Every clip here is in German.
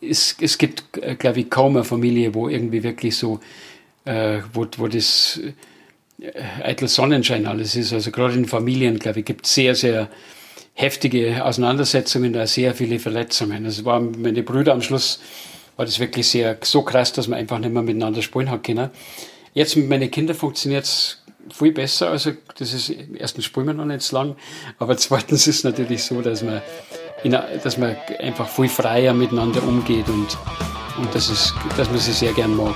es, es gibt, äh, glaube ich, kaum eine Familie, wo irgendwie wirklich so, äh, wo, wo das äh, eitel Sonnenschein alles ist. Also gerade in Familien, glaube ich, gibt es sehr, sehr heftige Auseinandersetzungen, da sehr viele Verletzungen. Also waren meine Brüder am Schluss, war das wirklich sehr so krass, dass man einfach nicht mehr miteinander spielen hat können. Jetzt mit meinen Kindern funktioniert es viel besser. Also das ist erstens spielen wir noch nicht so lang, aber zweitens ist es natürlich so, dass man, in, dass man einfach viel freier miteinander umgeht und, und das ist, dass man sie sehr gern mag.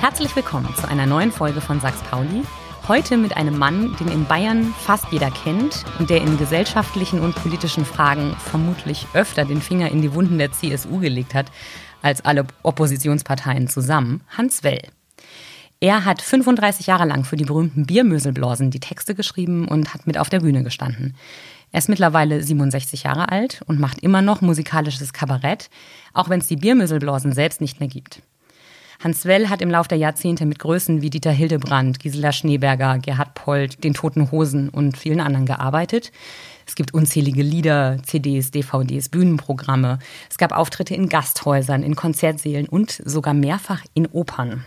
Herzlich willkommen zu einer neuen Folge von Sachs Pauli. Heute mit einem Mann, den in Bayern fast jeder kennt und der in gesellschaftlichen und politischen Fragen vermutlich öfter den Finger in die Wunden der CSU gelegt hat als alle Oppositionsparteien zusammen, Hans Well. Er hat 35 Jahre lang für die berühmten Biermöselblasen die Texte geschrieben und hat mit auf der Bühne gestanden. Er ist mittlerweile 67 Jahre alt und macht immer noch musikalisches Kabarett, auch wenn es die Biermöselblasen selbst nicht mehr gibt. Hans Well hat im Laufe der Jahrzehnte mit Größen wie Dieter Hildebrand, Gisela Schneeberger, Gerhard Polt, den Toten Hosen und vielen anderen gearbeitet. Es gibt unzählige Lieder, CDs, DVDs, Bühnenprogramme. Es gab Auftritte in Gasthäusern, in Konzertsälen und sogar mehrfach in Opern.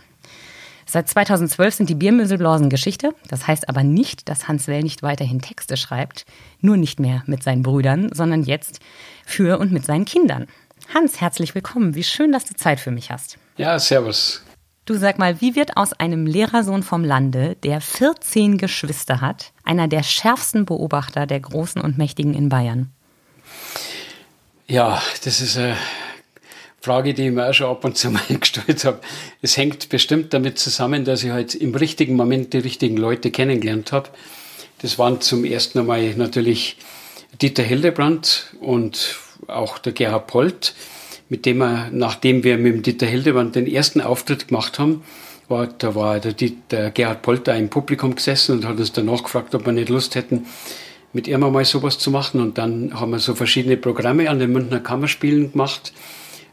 Seit 2012 sind die Biermüsselblasen Geschichte. Das heißt aber nicht, dass Hans Well nicht weiterhin Texte schreibt. Nur nicht mehr mit seinen Brüdern, sondern jetzt für und mit seinen Kindern. Hans, herzlich willkommen. Wie schön, dass du Zeit für mich hast. Ja, servus. Du sag mal, wie wird aus einem Lehrersohn vom Lande, der 14 Geschwister hat, einer der schärfsten Beobachter der Großen und Mächtigen in Bayern? Ja, das ist eine Frage, die ich mir auch schon ab und zu mal gestellt habe. Es hängt bestimmt damit zusammen, dass ich halt im richtigen Moment die richtigen Leute kennengelernt habe. Das waren zum ersten Mal natürlich Dieter Hildebrand und auch der Gerhard Polt mit dem er, nachdem wir mit dem Dieter Hildebrand den ersten Auftritt gemacht haben, war, da war der, der Gerhard Polter im Publikum gesessen und hat uns danach gefragt, ob wir nicht Lust hätten, mit ihm mal sowas zu machen. Und dann haben wir so verschiedene Programme an den Münchner Kammerspielen gemacht.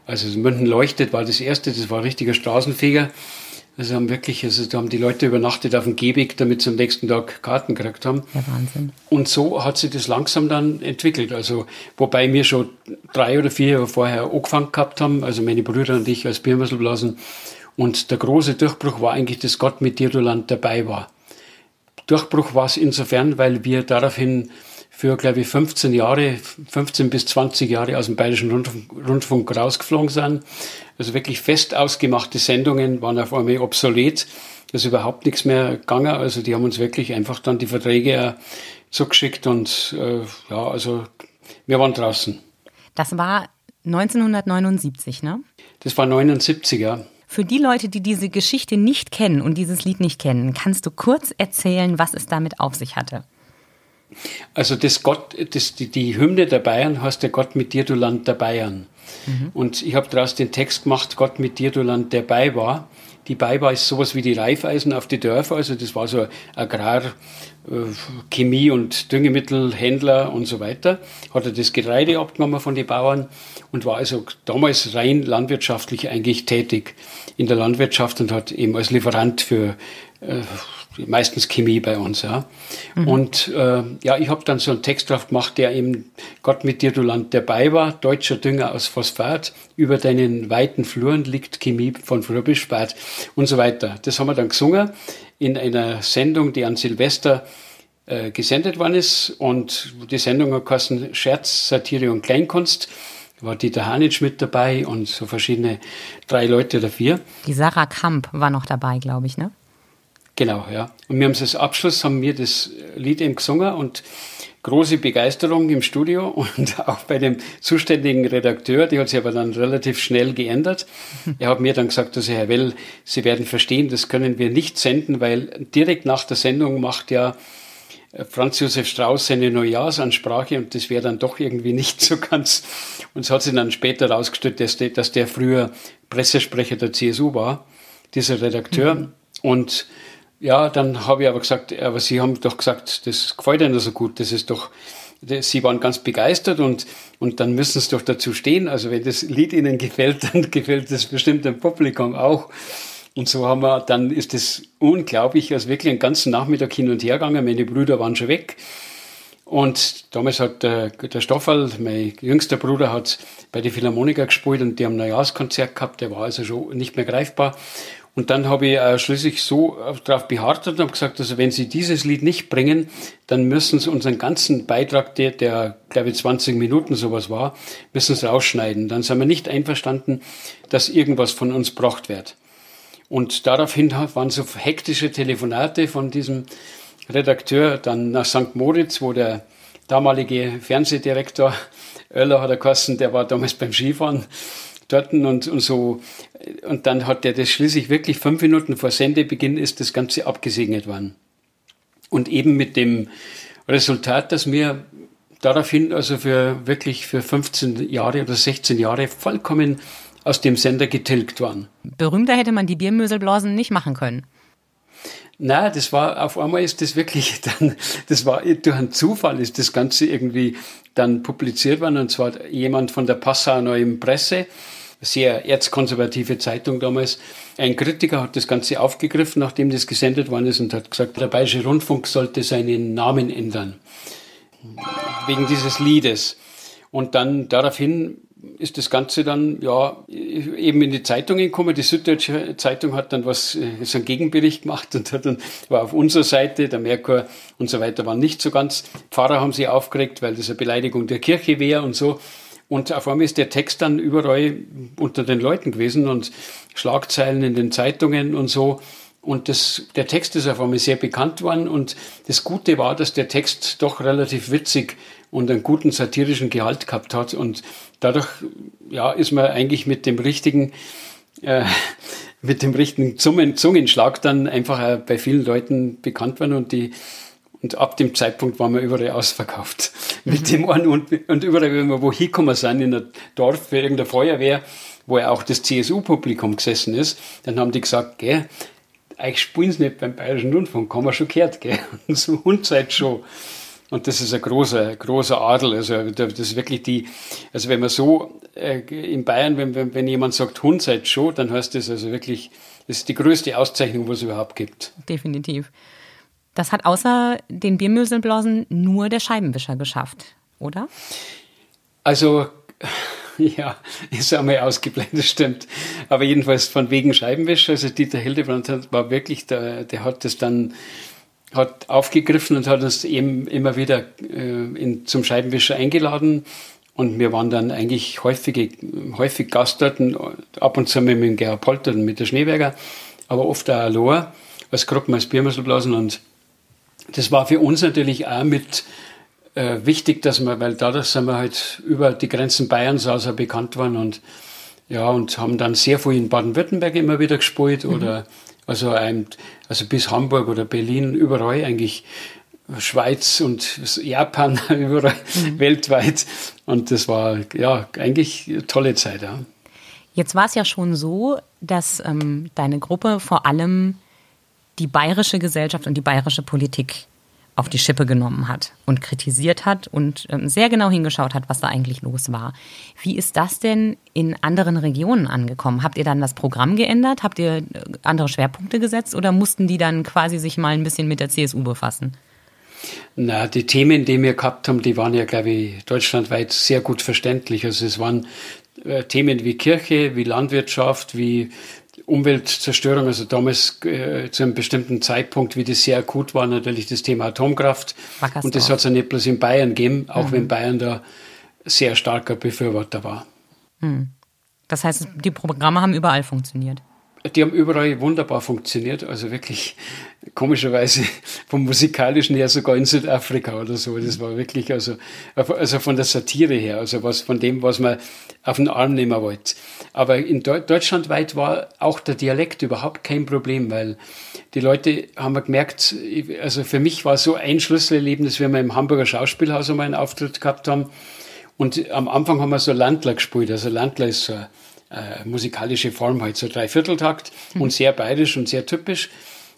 Also München leuchtet war das erste, das war ein richtiger Straßenfeger. Also haben wirklich, also da haben die Leute übernachtet auf dem Gehweg, damit sie am nächsten Tag Karten gekriegt haben. Ja, Wahnsinn. Und so hat sich das langsam dann entwickelt. Also, wobei wir schon drei oder vier Jahre vorher angefangen gehabt haben, also meine Brüder und ich als Biermusselblasen. Und der große Durchbruch war eigentlich, dass Gott mit dir, du Land dabei war. Durchbruch war es insofern, weil wir daraufhin für, glaube ich, 15 Jahre, 15 bis 20 Jahre aus dem Bayerischen Rundfunk, Rundfunk rausgeflogen sind. Also wirklich fest ausgemachte Sendungen waren auf einmal obsolet. Da ist überhaupt nichts mehr gegangen. Also die haben uns wirklich einfach dann die Verträge zugeschickt und äh, ja, also wir waren draußen. Das war 1979, ne? Das war 79, ja. Für die Leute, die diese Geschichte nicht kennen und dieses Lied nicht kennen, kannst du kurz erzählen, was es damit auf sich hatte? Also das Gott, das, die, die Hymne der Bayern heißt ja Gott mit dir, du Land der Bayern. Mhm. Und ich habe daraus den Text gemacht, Gott mit dir, du Land der bei war. Die bei war ist sowas wie die Reifeisen auf die Dörfer, also das war so Agrar, äh, Chemie und Düngemittelhändler und so weiter. Hat er das Getreide abgenommen von den Bauern und war also damals rein landwirtschaftlich eigentlich tätig in der Landwirtschaft und hat eben als Lieferant für äh, meistens Chemie bei uns, ja. Mhm. Und äh, ja, ich habe dann so einen Text drauf gemacht, der eben Gott mit dir, du Land dabei war, deutscher Dünger aus Phosphat, über deinen weiten Fluren liegt Chemie von früh bis spät und so weiter. Das haben wir dann gesungen in einer Sendung, die an Silvester äh, gesendet worden ist und die Sendung hat geheißen Scherz, Satire und Kleinkunst war Dieter Hanitsch mit dabei und so verschiedene, drei Leute oder vier. Die Sarah Kamp war noch dabei, glaube ich, ne? Genau, ja. Und wir haben es als Abschluss, haben wir das Lied eben gesungen und große Begeisterung im Studio und auch bei dem zuständigen Redakteur, die hat sich aber dann relativ schnell geändert. Er hat mir dann gesagt, dass Herr Well, Sie werden verstehen, das können wir nicht senden, weil direkt nach der Sendung macht ja Franz Josef Strauß seine Neujahrsansprache und das wäre dann doch irgendwie nicht so ganz. Und es hat sich dann später herausgestellt, dass der, dass der früher Pressesprecher der CSU war, dieser Redakteur. Mhm. Und ja, dann habe ich aber gesagt, aber Sie haben doch gesagt, das gefällt Ihnen so gut, das ist doch, Sie waren ganz begeistert und, und dann müssen Sie doch dazu stehen. Also wenn das Lied Ihnen gefällt, dann gefällt das bestimmt dem Publikum auch. Und so haben wir, dann ist es unglaublich, also wirklich einen ganzen Nachmittag hin und her gegangen. Meine Brüder waren schon weg. Und damals hat der, der Stoffel, mein jüngster Bruder, hat bei den Philharmoniker gespielt und die haben ein Neujahrskonzert gehabt, der war also schon nicht mehr greifbar. Und dann habe ich äh, schließlich so darauf beharrt und habe gesagt, also wenn Sie dieses Lied nicht bringen, dann müssen Sie unseren ganzen Beitrag, der, der glaube ich 20 Minuten sowas war, müssen Sie rausschneiden. Dann sind wir nicht einverstanden, dass irgendwas von uns gebracht wird. Und daraufhin waren so hektische Telefonate von diesem Redakteur dann nach St. Moritz, wo der damalige Fernsehdirektor Oeller hat er geheißen, der war damals beim Skifahren dort und, und so. Und dann hat der das schließlich wirklich fünf Minuten vor Sendebeginn ist das Ganze abgesegnet worden. Und eben mit dem Resultat, dass wir daraufhin also für wirklich für 15 Jahre oder 16 Jahre vollkommen aus dem Sender getilgt waren. Berühmter hätte man die Biermöselblasen nicht machen können. Na, das war, auf einmal ist das wirklich dann, das war durch einen Zufall ist das Ganze irgendwie dann publiziert worden und zwar jemand von der Passauer Neuen Presse, sehr erzkonservative Zeitung damals. Ein Kritiker hat das Ganze aufgegriffen, nachdem das gesendet worden ist und hat gesagt, der Bayerische Rundfunk sollte seinen Namen ändern. Wegen dieses Liedes. Und dann daraufhin ist das Ganze dann ja eben in die Zeitungen gekommen. Die Süddeutsche Zeitung hat dann was, äh, so einen Gegenbericht gemacht und hat dann, war auf unserer Seite, der Merkur und so weiter waren nicht so ganz. Pfarrer haben sie aufgeregt, weil das eine Beleidigung der Kirche wäre und so. Und auf einmal ist der Text dann überall unter den Leuten gewesen und Schlagzeilen in den Zeitungen und so. Und das, der Text ist auf einmal sehr bekannt worden. Und das Gute war, dass der Text doch relativ witzig und einen guten satirischen Gehalt gehabt hat. Und dadurch ja, ist man eigentlich mit dem richtigen, äh, mit dem richtigen Zungen, Zungenschlag dann einfach bei vielen Leuten bekannt worden und die und ab dem Zeitpunkt waren wir überall ausverkauft. Mit dem einen und, und überall, wenn wir wo hinkommen sind, in ein Dorf für irgendeine Feuerwehr, wo ja auch das CSU-Publikum gesessen ist, dann haben die gesagt, gell, euch spielen sie nicht beim Bayerischen Rundfunk, haben wir schon gehört, gell, und so schon. Und das ist ein großer, großer Adel. Also das ist wirklich die, also wenn man so äh, in Bayern, wenn, wenn, wenn jemand sagt Hund dann heißt das also wirklich, das ist die größte Auszeichnung, was es überhaupt gibt. Definitiv. Das hat außer den Biermöselblasen nur der Scheibenwischer geschafft, oder? Also, ja, ist einmal ausgeblendet, stimmt. Aber jedenfalls von wegen Scheibenwischer, also Dieter Hildebrand war wirklich, der, der hat das dann hat aufgegriffen und hat uns eben immer wieder äh, in, zum Scheibenwischer eingeladen. Und wir waren dann eigentlich häufig, häufig Gast dort, ab und zu mit dem Gerhard Polter und mit der Schneeberger, aber oft auch allein, als Gruppen, als Biermesselblasen. Und das war für uns natürlich auch mit äh, wichtig, dass wir, weil dadurch sind wir halt über die Grenzen Bayerns also bekannt waren und ja, und haben dann sehr viel in Baden-Württemberg immer wieder gespielt mhm. oder also, ein, also bis Hamburg oder Berlin, überall eigentlich. Schweiz und Japan, überall mhm. weltweit. Und das war ja eigentlich eine tolle Zeit. Ja. Jetzt war es ja schon so, dass ähm, deine Gruppe vor allem die bayerische Gesellschaft und die bayerische Politik auf die Schippe genommen hat und kritisiert hat und ähm, sehr genau hingeschaut hat, was da eigentlich los war. Wie ist das denn in anderen Regionen angekommen? Habt ihr dann das Programm geändert? Habt ihr äh, andere Schwerpunkte gesetzt oder mussten die dann quasi sich mal ein bisschen mit der CSU befassen? Na, die Themen, die wir gehabt haben, die waren ja, glaube ich, deutschlandweit sehr gut verständlich. Also es waren äh, Themen wie Kirche, wie Landwirtschaft, wie Umweltzerstörung, also damals äh, zu einem bestimmten Zeitpunkt, wie das sehr akut war, natürlich das Thema Atomkraft. Wackersdorf. Und das hat es ja nicht bloß in Bayern gegeben, auch mhm. wenn Bayern da sehr starker Befürworter war. Mhm. Das heißt, die Programme haben überall funktioniert. Die haben überall wunderbar funktioniert, also wirklich komischerweise vom musikalischen her sogar in Südafrika oder so. Das war wirklich also, also von der Satire her, also was von dem, was man auf den Arm nehmen wollte. Aber in Deu deutschlandweit war auch der Dialekt überhaupt kein Problem, weil die Leute haben gemerkt, also für mich war so ein Schlüsselerlebnis, wenn wir im Hamburger Schauspielhaus einmal einen Auftritt gehabt haben. Und am Anfang haben wir so Landler gespielt. Also Landler ist so äh, musikalische Form halt, so Dreivierteltakt mhm. und sehr bayerisch und sehr typisch.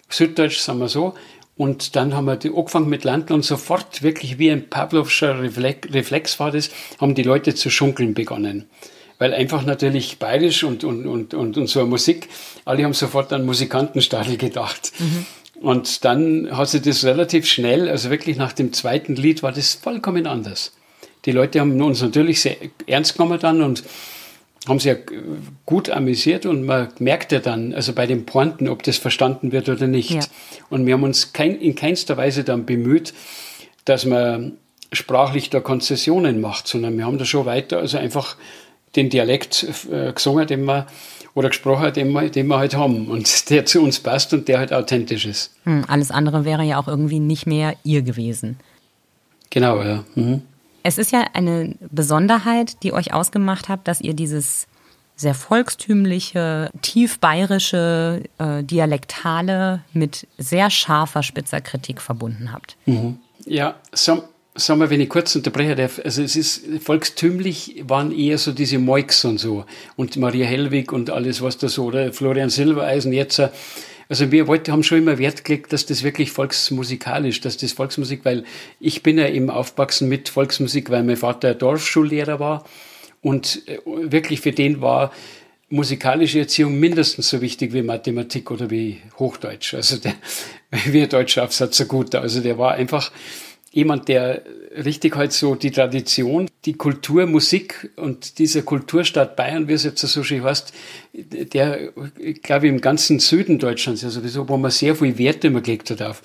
Süddeutsch, sagen wir so. Und dann haben wir die angefangen mit Landl und sofort, wirklich wie ein Pavlovscher Reflex war das, haben die Leute zu schunkeln begonnen. Weil einfach natürlich bayerisch und, und, und, und, und so eine Musik, alle haben sofort an Musikantenstadel gedacht. Mhm. Und dann hat sich das relativ schnell, also wirklich nach dem zweiten Lied war das vollkommen anders. Die Leute haben uns natürlich sehr ernst genommen dann und haben sich ja gut amüsiert und man merkt ja dann, also bei den Pointen, ob das verstanden wird oder nicht. Ja. Und wir haben uns kein, in keinster Weise dann bemüht, dass man sprachlich da Konzessionen macht, sondern wir haben da schon weiter, also einfach den Dialekt äh, gesungen, den wir oder gesprochen, den wir, den wir halt haben und der zu uns passt und der halt authentisch ist. Hm, alles andere wäre ja auch irgendwie nicht mehr ihr gewesen. Genau, ja. Mhm. Es ist ja eine Besonderheit, die euch ausgemacht hat, dass ihr dieses sehr volkstümliche, tief bayerische, äh, dialektale mit sehr scharfer spitzer Kritik verbunden habt. Mhm. Ja, so, wir, wenn ich kurz unterbrechen darf, also es ist volkstümlich waren eher so diese Moix und so und Maria Hellwig und alles, was da so, oder Florian Silbereisen jetzt. Also wir wollten, haben schon immer Wert gelegt, dass das wirklich volksmusikalisch, dass das Volksmusik, weil ich bin ja eben aufgewachsen mit Volksmusik, weil mein Vater Dorfschullehrer war und äh, wirklich für den war musikalische Erziehung mindestens so wichtig wie Mathematik oder wie Hochdeutsch. Also der, wie ein deutscher Aufsatz so gut. Also der war einfach, jemand, der richtig halt so die Tradition, die Kultur, Musik und dieser Kulturstadt Bayern, wie es jetzt so schön heißt, der, glaube ich, im ganzen Süden Deutschlands ja sowieso, wo man sehr viel Wert immer gelegt hat auf,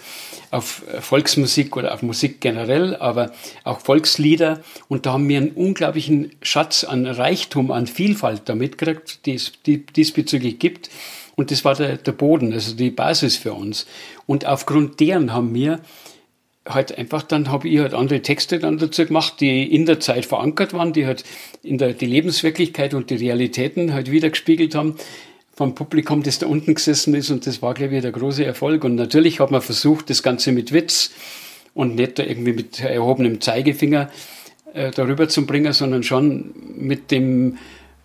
auf Volksmusik oder auf Musik generell, aber auch Volkslieder. Und da haben wir einen unglaublichen Schatz an Reichtum, an Vielfalt da mitgekriegt, die es diesbezüglich gibt. Und das war der, der Boden, also die Basis für uns. Und aufgrund deren haben wir halt einfach dann habe ich halt andere Texte dann dazu gemacht, die in der Zeit verankert waren, die halt in der die Lebenswirklichkeit und die Realitäten halt wiedergespiegelt haben vom Publikum, das da unten gesessen ist und das war glaube ich der große Erfolg und natürlich hat man versucht, das Ganze mit Witz und nicht da irgendwie mit erhobenem Zeigefinger äh, darüber zu bringen, sondern schon mit dem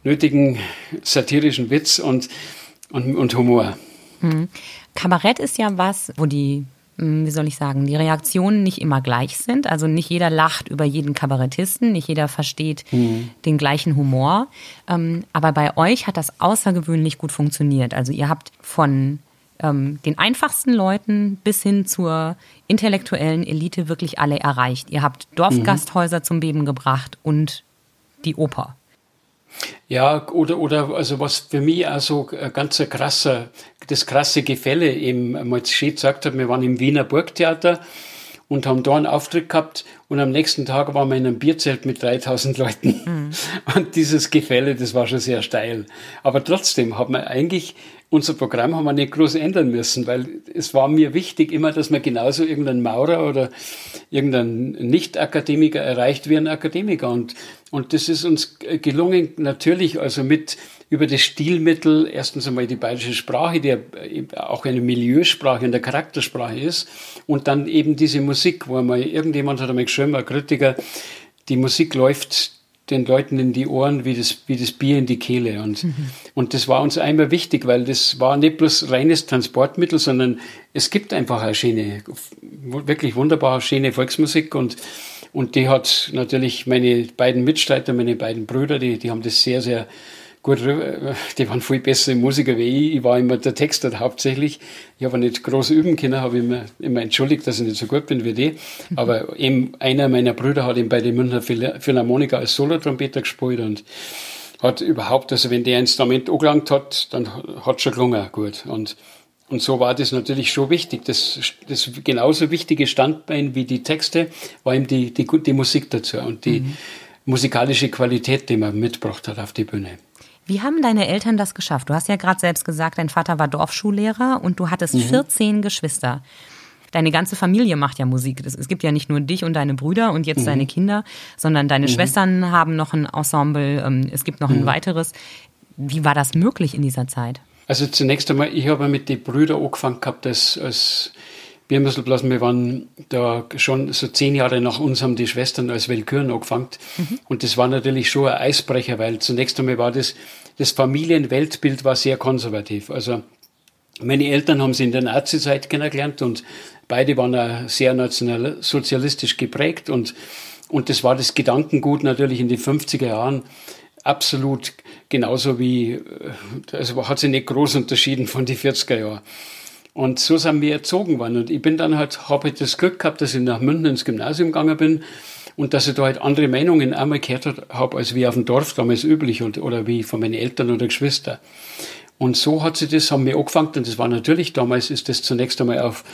nötigen satirischen Witz und, und, und Humor. Hm. Kabarett ist ja was, wo die wie soll ich sagen, die Reaktionen nicht immer gleich sind. Also nicht jeder lacht über jeden Kabarettisten, nicht jeder versteht mhm. den gleichen Humor. Ähm, aber bei euch hat das außergewöhnlich gut funktioniert. Also ihr habt von ähm, den einfachsten Leuten bis hin zur intellektuellen Elite wirklich alle erreicht. Ihr habt Dorfgasthäuser mhm. zum Beben gebracht und die Oper. Ja, oder, oder, also was für mich also ein ganz krasser, das krasse Gefälle eben, mal schön gesagt hat, wir waren im Wiener Burgtheater und haben da einen Auftritt gehabt und am nächsten Tag waren wir in einem Bierzelt mit 3000 Leuten. Mhm. Und dieses Gefälle, das war schon sehr steil. Aber trotzdem hat man eigentlich unser Programm haben wir nicht groß ändern müssen, weil es war mir wichtig immer, dass man genauso irgendeinen Maurer oder irgendeinen Nicht-Akademiker erreicht wie ein Akademiker. Und, und das ist uns gelungen, natürlich also mit über das Stilmittel, erstens einmal die bayerische Sprache, die auch eine Milieusprache und eine Charaktersprache ist, und dann eben diese Musik, wo einmal irgendjemand hat einmal geschrieben, ein Kritiker, die Musik läuft den Leuten in die Ohren wie das, wie das Bier in die Kehle. Und, mhm. und das war uns einmal wichtig, weil das war nicht bloß reines Transportmittel, sondern es gibt einfach eine schöne, wirklich wunderbare, schöne Volksmusik und, und die hat natürlich meine beiden Mitstreiter, meine beiden Brüder, die, die haben das sehr, sehr gut, die waren viel bessere Musiker wie ich. Ich war immer der Texter hauptsächlich. Ich habe nicht groß üben können, habe immer, immer entschuldigt, dass ich nicht so gut bin wie die. Aber eben einer meiner Brüder hat eben bei den Münchner Philharmoniker als Solotrompeter gespielt und hat überhaupt, also wenn der Instrument angelangt hat, dann hat schon gelungen gut. Und, und so war das natürlich schon wichtig. Das, das genauso wichtige Standbein wie die Texte war eben die, die, die Musik dazu und die mhm. musikalische Qualität, die man mitgebracht hat auf die Bühne. Wie haben deine Eltern das geschafft? Du hast ja gerade selbst gesagt, dein Vater war Dorfschullehrer und du hattest mhm. 14 Geschwister. Deine ganze Familie macht ja Musik. Es gibt ja nicht nur dich und deine Brüder und jetzt mhm. deine Kinder, sondern deine mhm. Schwestern haben noch ein Ensemble. Ähm, es gibt noch ein mhm. weiteres. Wie war das möglich in dieser Zeit? Also zunächst einmal, ich habe mit den Brüdern angefangen gehabt als, als Biermüsselblasen, wir waren da schon so zehn Jahre nach uns haben die Schwestern als Willküren angefangen. Mhm. Und das war natürlich schon ein Eisbrecher, weil zunächst einmal war das, das Familienweltbild war sehr konservativ. Also meine Eltern haben sie in der Nazi-Zeit kennengelernt und beide waren auch sehr nationalsozialistisch geprägt und, und das war das Gedankengut natürlich in den 50er Jahren absolut genauso wie, also hat sich nicht groß unterschieden von den 40er Jahren. Und so sind wir erzogen worden. Und ich bin dann halt, habe halt das Glück gehabt, dass ich nach München ins Gymnasium gegangen bin und dass ich da halt andere Meinungen einmal gehört habe, als wie auf dem Dorf damals üblich und, oder wie von meinen Eltern oder Geschwistern. Und so hat sich das, haben wir angefangen und das war natürlich, damals ist das zunächst einmal auf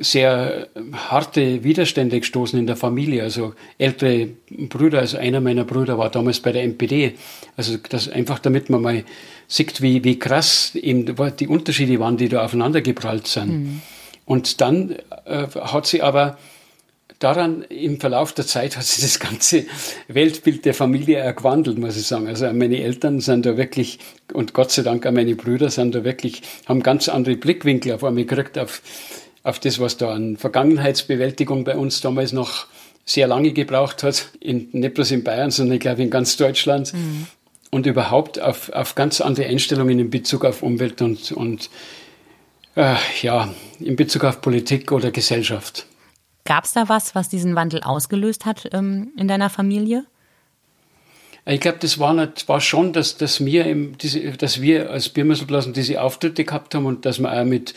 sehr harte Widerstände gestoßen in der Familie. Also ältere Brüder, also einer meiner Brüder war damals bei der NPD. Also das einfach damit man mal sieht, wie, wie krass eben die Unterschiede waren, die da aufeinander geprallt sind. Mhm. Und dann äh, hat sie aber daran im Verlauf der Zeit hat sich das ganze Weltbild der Familie gewandelt, muss ich sagen. Also meine Eltern sind da wirklich, und Gott sei Dank auch meine Brüder sind da wirklich, haben ganz andere Blickwinkel auf einmal gekriegt auf auf das, was da an Vergangenheitsbewältigung bei uns damals noch sehr lange gebraucht hat, in, nicht bloß in Bayern, sondern ich glaube in ganz Deutschland. Mhm. Und überhaupt auf, auf ganz andere Einstellungen in Bezug auf Umwelt und, und äh, ja, in Bezug auf Politik oder Gesellschaft. Gab es da was, was diesen Wandel ausgelöst hat ähm, in deiner Familie? Ich glaube, das war, nicht, war schon, dass, dass, wir im, diese, dass wir als Biermüsselblasen diese Auftritte gehabt haben und dass wir auch mit,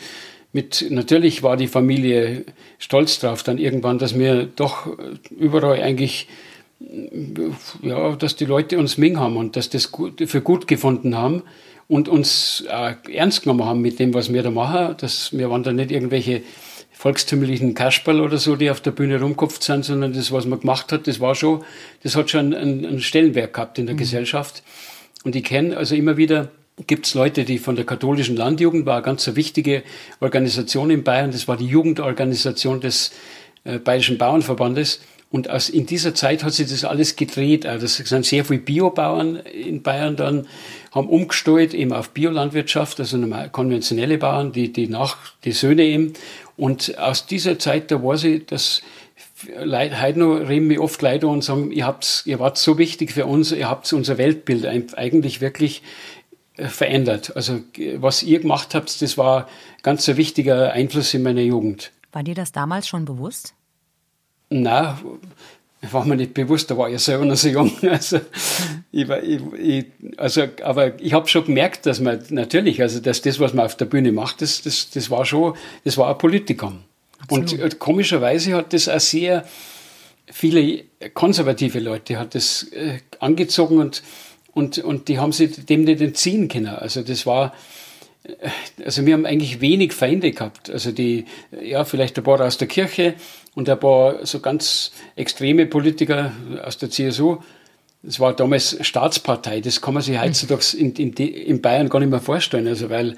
mit, natürlich war die Familie stolz drauf, dann irgendwann, dass wir doch überall eigentlich, ja, dass die Leute uns Ming haben und dass das gut, für gut gefunden haben und uns äh, ernst genommen haben mit dem, was wir da machen. Dass wir waren da nicht irgendwelche volkstümlichen Kasperl oder so, die auf der Bühne rumkopft sind, sondern das, was man gemacht hat, das war schon, das hat schon einen, einen Stellenwert gehabt in der mhm. Gesellschaft. Und ich kenne also immer wieder gibt es Leute, die von der katholischen Landjugend war eine ganz wichtige Organisation in Bayern. Das war die Jugendorganisation des äh, Bayerischen Bauernverbandes. Und aus, in dieser Zeit hat sich das alles gedreht. Also das sind sehr viele Biobauern in Bayern dann, haben umgestellt eben auf Biolandwirtschaft, also normal, konventionelle Bauern, die, die nach, die Söhne eben. Und aus dieser Zeit, da weiß ich, dass heute noch reden mir oft Leute und sagen, ihr, habt's, ihr wart so wichtig für uns, ihr habt unser Weltbild eigentlich wirklich äh, verändert. Also was ihr gemacht habt, das war ganz ein wichtiger Einfluss in meiner Jugend. War dir das damals schon bewusst? Na, war mir nicht bewusst, da war ich selber noch so jung. Also, ich war, ich, ich, also aber ich habe schon gemerkt, dass man natürlich, also dass das, was man auf der Bühne macht, das, das, das war schon, das war ein Politikum. Absolut. Und äh, komischerweise hat das auch sehr viele konservative Leute hat das äh, angezogen und und, und die haben sich dem nicht entziehen können. Also das war, also wir haben eigentlich wenig Feinde gehabt. Also die, ja, vielleicht ein paar aus der Kirche und ein paar so ganz extreme Politiker aus der CSU. Das war damals Staatspartei. Das kann man sich heutzutage in, in, in Bayern gar nicht mehr vorstellen. Also weil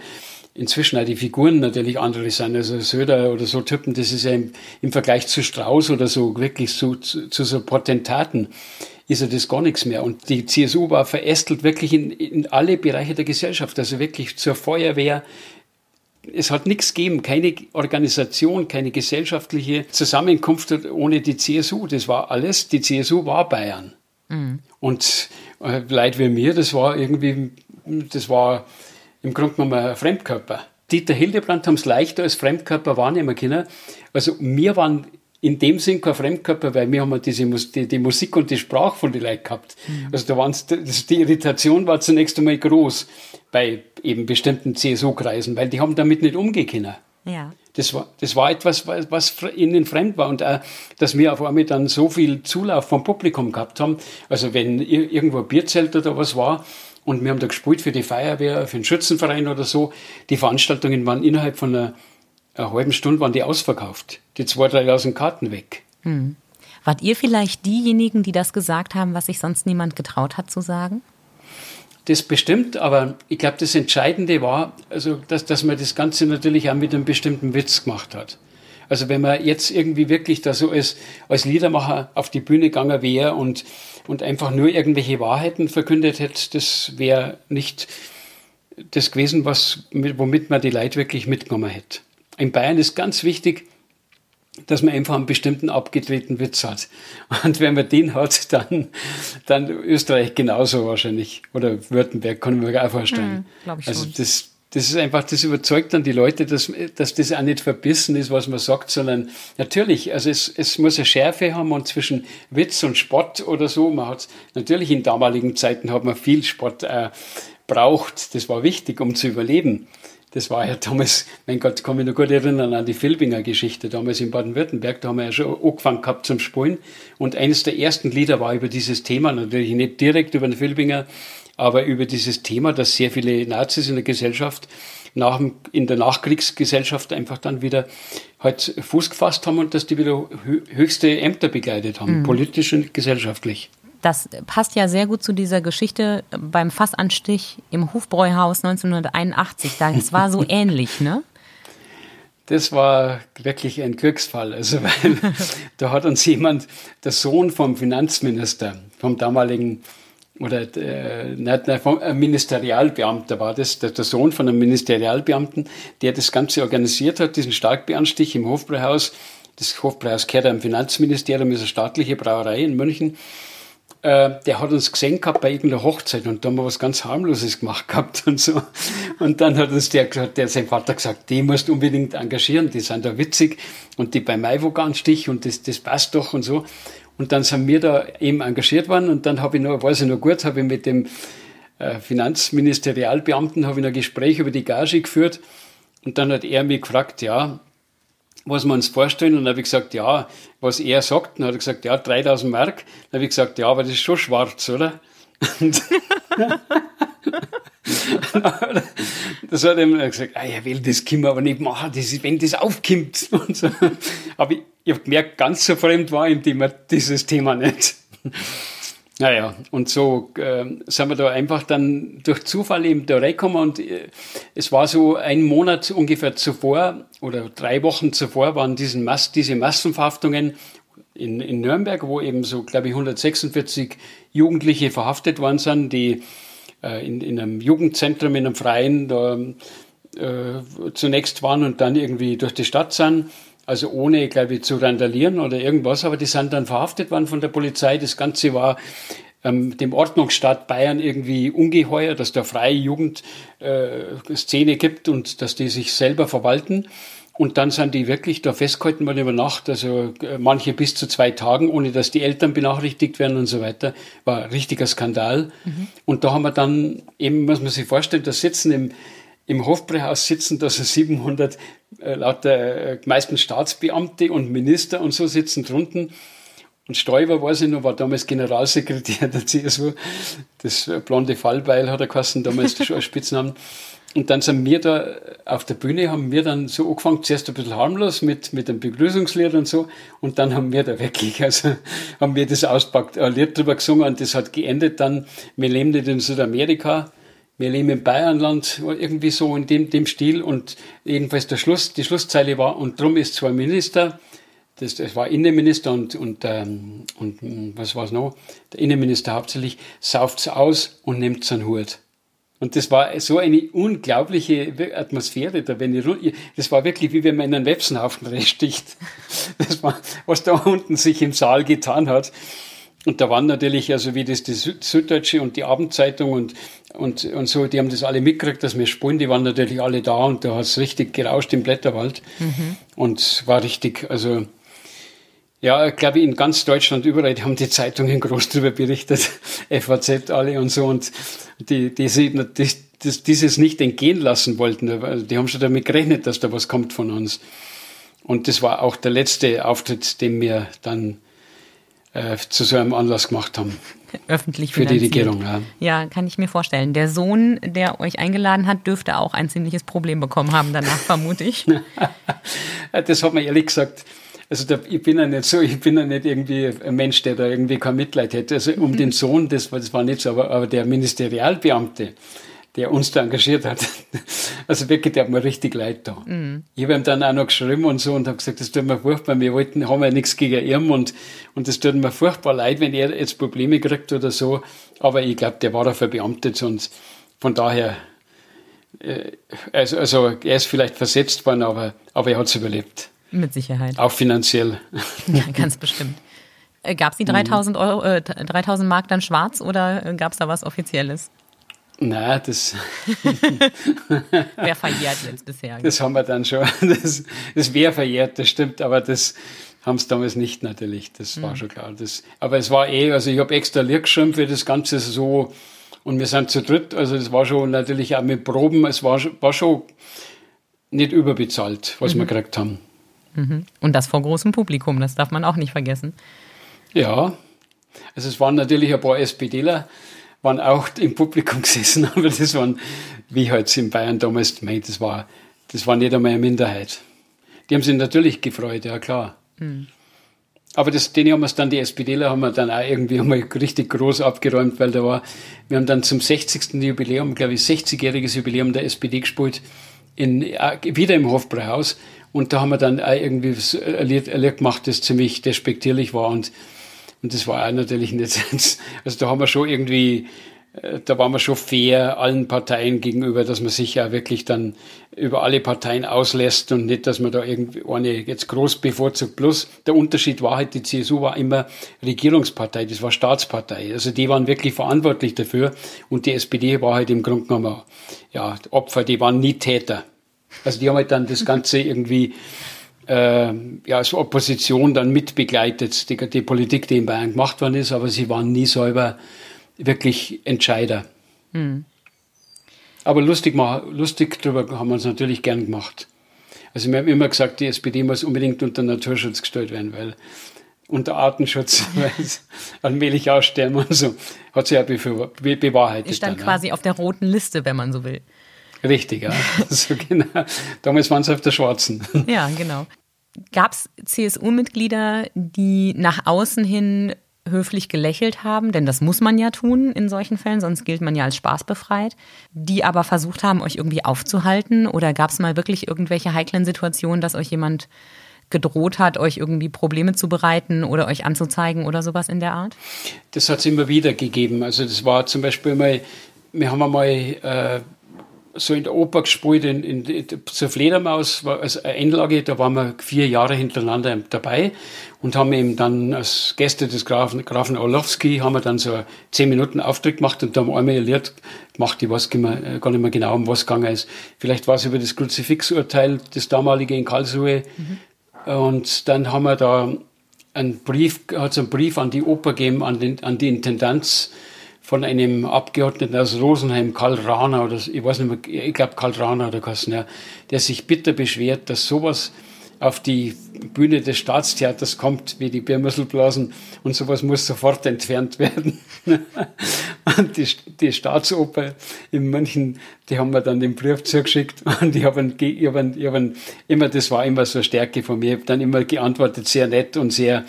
inzwischen auch die Figuren natürlich andere sind. Also Söder oder so Typen, das ist ja im, im Vergleich zu Strauß oder so wirklich so, zu, zu so Potentaten ist ja das gar nichts mehr. Und die CSU war verästelt wirklich in, in alle Bereiche der Gesellschaft, also wirklich zur Feuerwehr. Es hat nichts gegeben, keine Organisation, keine gesellschaftliche Zusammenkunft ohne die CSU. Das war alles, die CSU war Bayern. Mhm. Und äh, Leid wie mir, das war irgendwie, das war im Grunde genommen ein Fremdkörper. Dieter Hildebrand haben es leichter als Fremdkörper wahrnehmen können. Also wir waren in dem Sinn kein Fremdkörper, weil wir haben diese, die, die Musik und die Sprache von den Leuten gehabt. Mhm. Also da waren die Irritation war zunächst einmal groß bei eben bestimmten CSU-Kreisen, weil die haben damit nicht umgehen Ja. Das war, das war etwas, was ihnen fremd war. Und auch, dass wir auf einmal dann so viel Zulauf vom Publikum gehabt haben. Also wenn irgendwo ein Bierzelt oder was war, und wir haben da gespielt für die Feuerwehr, für den Schützenverein oder so, die Veranstaltungen waren innerhalb von einer eine halben Stunde waren die ausverkauft. Die zwei, drei drei.000 Karten weg. Hm. Wart ihr vielleicht diejenigen, die das gesagt haben, was sich sonst niemand getraut hat zu sagen? Das bestimmt, aber ich glaube, das Entscheidende war, also, dass, dass man das Ganze natürlich auch mit einem bestimmten Witz gemacht hat. Also wenn man jetzt irgendwie wirklich da so als, als Liedermacher auf die Bühne gegangen wäre und, und einfach nur irgendwelche Wahrheiten verkündet hätte, das wäre nicht das gewesen, was, womit man die Leute wirklich mitgenommen hätte in Bayern ist ganz wichtig, dass man einfach einen bestimmten abgedrehten Witz hat. Und wenn man den hat, dann, dann Österreich genauso wahrscheinlich. Oder Württemberg, kann ich mir auch vorstellen. Hm, ich also das, das ist einfach, das überzeugt dann die Leute, dass, dass das auch nicht verbissen ist, was man sagt, sondern natürlich, also es, es muss eine Schärfe haben und zwischen Witz und Spott oder so. Man hat natürlich in damaligen Zeiten hat man viel Spott äh, braucht. Das war wichtig, um zu überleben das war ja damals, mein Gott, kann mich noch gut erinnern an die Filbinger Geschichte, damals in Baden-Württemberg, da haben wir ja schon angefangen gehabt zum Spielen. Und eines der ersten Lieder war über dieses Thema, natürlich nicht direkt über den Filbinger, aber über dieses Thema, dass sehr viele Nazis in der Gesellschaft nach, in der Nachkriegsgesellschaft einfach dann wieder halt Fuß gefasst haben und dass die wieder höchste Ämter begleitet haben, mhm. politisch und gesellschaftlich. Das passt ja sehr gut zu dieser Geschichte beim Fassanstich im Hofbräuhaus 1981. Das war so ähnlich, ne? Das war wirklich ein Glücksfall. Also, weil da hat uns jemand, der Sohn vom Finanzminister, vom damaligen, oder äh, nicht, nicht, vom, ein Ministerialbeamter war das, der, der, Sohn von einem Ministerialbeamten, der das Ganze organisiert hat, diesen Starkbeanstich im Hofbräuhaus. Das Hofbräuhaus gehört am Finanzministerium, ist eine staatliche Brauerei in München. Äh, der hat uns gesehen gehabt bei irgendeiner Hochzeit und da haben wir was ganz harmloses gemacht gehabt und so. Und dann hat uns der, der sein Vater gesagt, die musst unbedingt engagieren, die sind da witzig und die bei Maiwo Stich und das, das passt doch und so. Und dann sind wir da eben engagiert worden und dann habe ich noch, weiß ich noch gut, habe ich mit dem äh, Finanzministerialbeamten habe ich ein Gespräch über die Gage geführt und dann hat er mich gefragt, ja, was wir uns vorstellen. Und dann habe ich gesagt, ja, was er sagt. Dann hat er gesagt, ja, 3000 Mark. Dann habe ich gesagt, ja, aber das ist schon schwarz, oder? das hat er gesagt, ah, er will das können wir aber nicht machen, das ist, wenn das aufkommt. Und so. Aber ich, ich habe gemerkt, ganz so fremd war ihm dieses Thema nicht. Naja, und so äh, sind wir da einfach dann durch Zufall eben da reingekommen und äh, es war so ein Monat ungefähr zuvor oder drei Wochen zuvor waren diesen Mass, diese Massenverhaftungen in, in Nürnberg, wo eben so, glaube ich, 146 Jugendliche verhaftet worden sind, die äh, in, in einem Jugendzentrum, in einem Freien da äh, zunächst waren und dann irgendwie durch die Stadt sind also ohne, glaube ich, zu randalieren oder irgendwas, aber die sind dann verhaftet worden von der Polizei. Das Ganze war ähm, dem Ordnungsstaat Bayern irgendwie ungeheuer, dass da freie Jugendszene äh, gibt und dass die sich selber verwalten. Und dann sind die wirklich da festgehalten worden über Nacht, also äh, manche bis zu zwei Tagen, ohne dass die Eltern benachrichtigt werden und so weiter. War ein richtiger Skandal. Mhm. Und da haben wir dann eben, muss man sich vorstellen, da sitzen im, im Hofbräuhaus sitzen da so 700 äh, lauter äh, meisten Staatsbeamte und Minister und so sitzen drunten. Und Stoiber, weiß ich noch, war damals Generalsekretär der CSU. Das äh, blonde Fallbeil hat er geheißen, damals schon als Spitznamen. Und dann sind wir da auf der Bühne, haben wir dann so angefangen, zuerst ein bisschen harmlos mit, mit einem Begrüßungslied und so. Und dann haben wir da wirklich, also haben wir das auspackt, ein Lied drüber gesungen und das hat geendet dann, wir leben nicht in Südamerika, wir leben im Bayernland, irgendwie so in dem, dem Stil und jedenfalls der Schluss, die Schlusszeile war, und drum ist zwar Minister, das, das war Innenminister und, und, ähm, und hm, was war es noch? Der Innenminister hauptsächlich, sauft's aus und nimmt seinen Hut. Und das war so eine unglaubliche Atmosphäre da, wenn ich, das war wirklich wie wenn man in einen Websenhaufen reinsticht. Das war, was da unten sich im Saal getan hat. Und da waren natürlich, also wie das die Süddeutsche und die Abendzeitung und, und, und so, die haben das alle mitgekriegt, dass wir spulen, die waren natürlich alle da und da hat es richtig gerauscht im Blätterwald. Mhm. Und war richtig, also ja, ich glaube in ganz Deutschland überall, die haben die Zeitungen groß darüber berichtet, FAZ alle und so und die, die, sie, die, die dieses nicht entgehen lassen wollten. Also die haben schon damit gerechnet, dass da was kommt von uns. Und das war auch der letzte Auftritt, den wir dann äh, zu so einem Anlass gemacht haben. Öffentlich Für die Regierung, ja. Ja, kann ich mir vorstellen. Der Sohn, der euch eingeladen hat, dürfte auch ein ziemliches Problem bekommen haben danach, vermute ich. das hat man ehrlich gesagt. Also da, ich bin ja nicht so, ich bin ja nicht irgendwie ein Mensch, der da irgendwie kein Mitleid hätte. Also um mhm. den Sohn, das, das war nicht so, aber, aber der Ministerialbeamte, der uns da engagiert hat. Also wirklich, der hat mir richtig leid da. Mhm. Ich habe ihm dann auch noch geschrieben und so und habe gesagt, das tut mir furchtbar, wir wollten, haben ja nichts gegen ihn und, und das tut mir furchtbar leid, wenn er jetzt Probleme kriegt oder so. Aber ich glaube, der war da verbeamtet und von daher, äh, also, also er ist vielleicht versetzt worden, aber, aber er hat es überlebt. Mit Sicherheit. Auch finanziell. Ja, ganz bestimmt. Äh, gab es die 3000, Euro, äh, 3000 Mark dann schwarz oder äh, gab es da was Offizielles? Nein, das. wäre verjährt jetzt bisher. Das haben wir dann schon. Das, das wäre verjährt, das stimmt, aber das haben es damals nicht natürlich. Das mhm. war schon klar. Das, aber es war eh, also ich habe extra Lied geschrieben für das Ganze so Und wir sind zu dritt, also das war schon natürlich auch mit Proben, es war, war schon nicht überbezahlt, was mhm. wir gekriegt haben. Mhm. Und das vor großem Publikum, das darf man auch nicht vergessen. Ja, also es waren natürlich ein paar SPDler, waren auch im Publikum gesessen, aber das waren, wie halt in Bayern damals, mein, das war, das war nicht einmal eine Minderheit. Die haben sich natürlich gefreut, ja klar. Mhm. Aber das, den haben wir dann, die SPDler haben wir dann auch irgendwie einmal richtig groß abgeräumt, weil da war, wir haben dann zum 60. Jubiläum, glaube ich, 60-jähriges Jubiläum der SPD gespielt, in, äh, wieder im Hofbräuhaus. Und da haben wir dann auch irgendwie ein Lied, ein Lied gemacht, das ziemlich despektierlich war. Und, und das war auch natürlich nicht, also da haben wir schon irgendwie äh, da waren wir schon fair allen Parteien gegenüber, dass man sich ja wirklich dann über alle Parteien auslässt und nicht, dass man da irgendwie eine jetzt groß bevorzugt. Plus der Unterschied war halt, die CSU war immer Regierungspartei, das war Staatspartei. Also die waren wirklich verantwortlich dafür und die SPD war halt im Grunde genommen ja, Opfer, die waren nie Täter. Also die haben halt dann das Ganze irgendwie äh, ja, als Opposition dann mitbegleitet, die, die Politik, die in Bayern gemacht worden ist, aber sie waren nie selber wirklich Entscheider. Mhm. Aber lustig, lustig darüber haben wir uns natürlich gern gemacht. Also wir haben immer gesagt, die SPD muss unbedingt unter Naturschutz gestellt werden, weil unter Artenschutz, weil es allmählich aussterben und so. Hat sich ja be bewahrheitet. Ist dann, dann quasi ja. auf der roten Liste, wenn man so will. Richtig, ja. so genau. Damals waren sie auf der schwarzen. Ja, genau. Gab es CSU-Mitglieder, die nach außen hin höflich gelächelt haben, denn das muss man ja tun in solchen Fällen, sonst gilt man ja als spaßbefreit, die aber versucht haben, euch irgendwie aufzuhalten? Oder gab es mal wirklich irgendwelche heiklen Situationen, dass euch jemand gedroht hat, euch irgendwie Probleme zu bereiten oder euch anzuzeigen oder sowas in der Art? Das hat es immer wieder gegeben. Also das war zum Beispiel mal, wir haben einmal äh, so in der Oper gespielt, in, in, zur Fledermaus, war also eine Endlage, da waren wir vier Jahre hintereinander dabei und haben eben dann als Gäste des Grafen, Grafen Orlowski, haben wir dann so zehn Minuten Auftritt gemacht und da haben wir einmal ein Lied gemacht, ich weiß gar nicht mehr genau, um was es gegangen ist. Vielleicht war es über das Kruzifixurteil, das damalige in Karlsruhe. Mhm. Und dann haben wir da einen Brief, hat es einen Brief an die Oper gegeben, an, den, an die Intendanz, von einem Abgeordneten aus Rosenheim, Karl Rahner, oder ich weiß nicht mehr, ich glaube Karl Rahner oder ja, der sich bitter beschwert, dass sowas auf die Bühne des Staatstheaters kommt, wie die Biermüsselblasen, und sowas muss sofort entfernt werden. und die, die Staatsoper in München, die haben mir dann den Brief zugeschickt und ich habe hab, hab immer, das war immer so eine Stärke von mir, ich dann immer geantwortet, sehr nett und sehr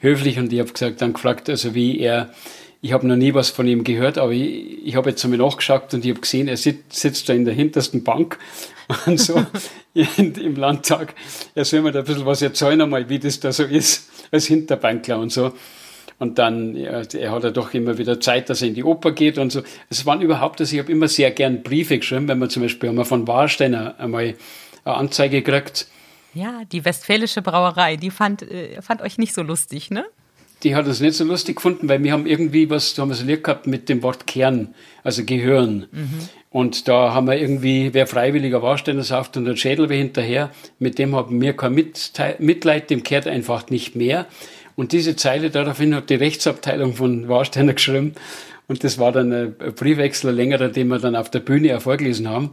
höflich und ich habe gesagt, dann gefragt, also wie er ich habe noch nie was von ihm gehört, aber ich, ich habe jetzt einmal nachgeschaut und ich habe gesehen, er sitzt, sitzt da in der hintersten Bank und so in, im Landtag. Er soll mir da ein bisschen was erzählen einmal, wie das da so ist, als Hinterbankler und so. Und dann, ja, er hat ja doch immer wieder Zeit, dass er in die Oper geht und so. Es waren überhaupt, also ich habe immer sehr gern Briefe geschrieben, wenn man zum Beispiel einmal von Warsteiner einmal eine Anzeige kriegt. Ja, die Westfälische Brauerei, die fand, äh, fand euch nicht so lustig, ne? Die hat es nicht so lustig gefunden, weil wir haben irgendwie was, da haben wir so Lied gehabt mit dem Wort Kern, also Gehirn. Mhm. Und da haben wir irgendwie, wer freiwilliger Warsteiner sauft und ein Schädel hinterher, mit dem haben wir kein Mitleid, dem kehrt einfach nicht mehr. Und diese Zeile daraufhin hat die Rechtsabteilung von Warsteiner geschrieben. Und das war dann ein Briefwechsel, längerer, den wir dann auf der Bühne auch vorgelesen haben.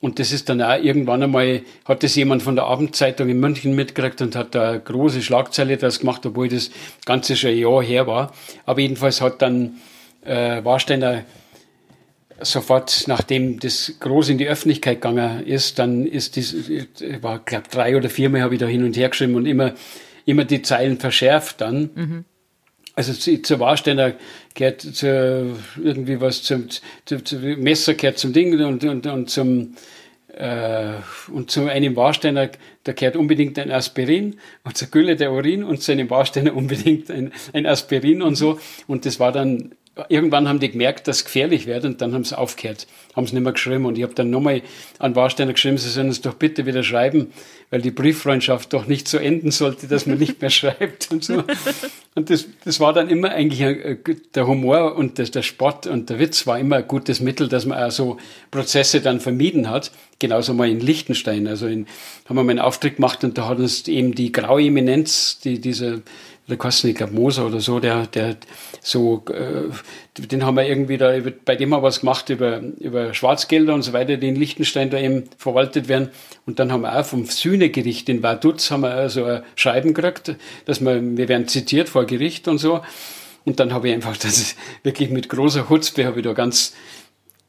Und das ist dann auch irgendwann einmal, hat das jemand von der Abendzeitung in München mitgekriegt und hat da große Schlagzeile draus gemacht, obwohl das Ganze schon ein Jahr her war. Aber jedenfalls hat dann äh, Warsteiner sofort, nachdem das groß in die Öffentlichkeit gegangen ist, dann ist das, war, glaube drei oder viermal habe ich da hin und her geschrieben und immer, immer die Zeilen verschärft dann. Mhm. Also zu, zur Warsteiner gehört zu, irgendwie was zum, zu, zu Messer gehört zum Ding und, und, und zum äh, und zu einem Warsteiner, da gehört unbedingt ein Aspirin und zur Gülle der Urin und zu einem Warsteiner unbedingt ein, ein Aspirin und so. Und das war dann, irgendwann haben die gemerkt, dass es gefährlich wird und dann haben sie aufgehört, haben es nicht mehr geschrieben. Und ich habe dann nochmal an Warsteiner geschrieben, sie sollen es doch bitte wieder schreiben, weil die Brieffreundschaft doch nicht so enden sollte, dass man nicht mehr schreibt und so. Und das, das war dann immer eigentlich ein, der Humor und das, der Sport und der Witz war immer ein gutes Mittel, dass man auch so Prozesse dann vermieden hat. Genauso mal in Liechtenstein. Also in, haben wir mal einen Auftritt gemacht und da hat uns eben die graue Eminenz, die, diese der kostet, ich glaube Moser oder so, der, der so, äh, den haben wir irgendwie da, bei dem haben wir was gemacht über, über Schwarzgelder und so weiter, die in Liechtenstein da eben verwaltet werden. Und dann haben wir auch vom Sühnegericht in Vaduz haben wir also ein Schreiben gekriegt, dass wir, wir werden zitiert vor Gericht und so. Und dann habe ich einfach das wirklich mit großer Hutzpe habe ich da ganz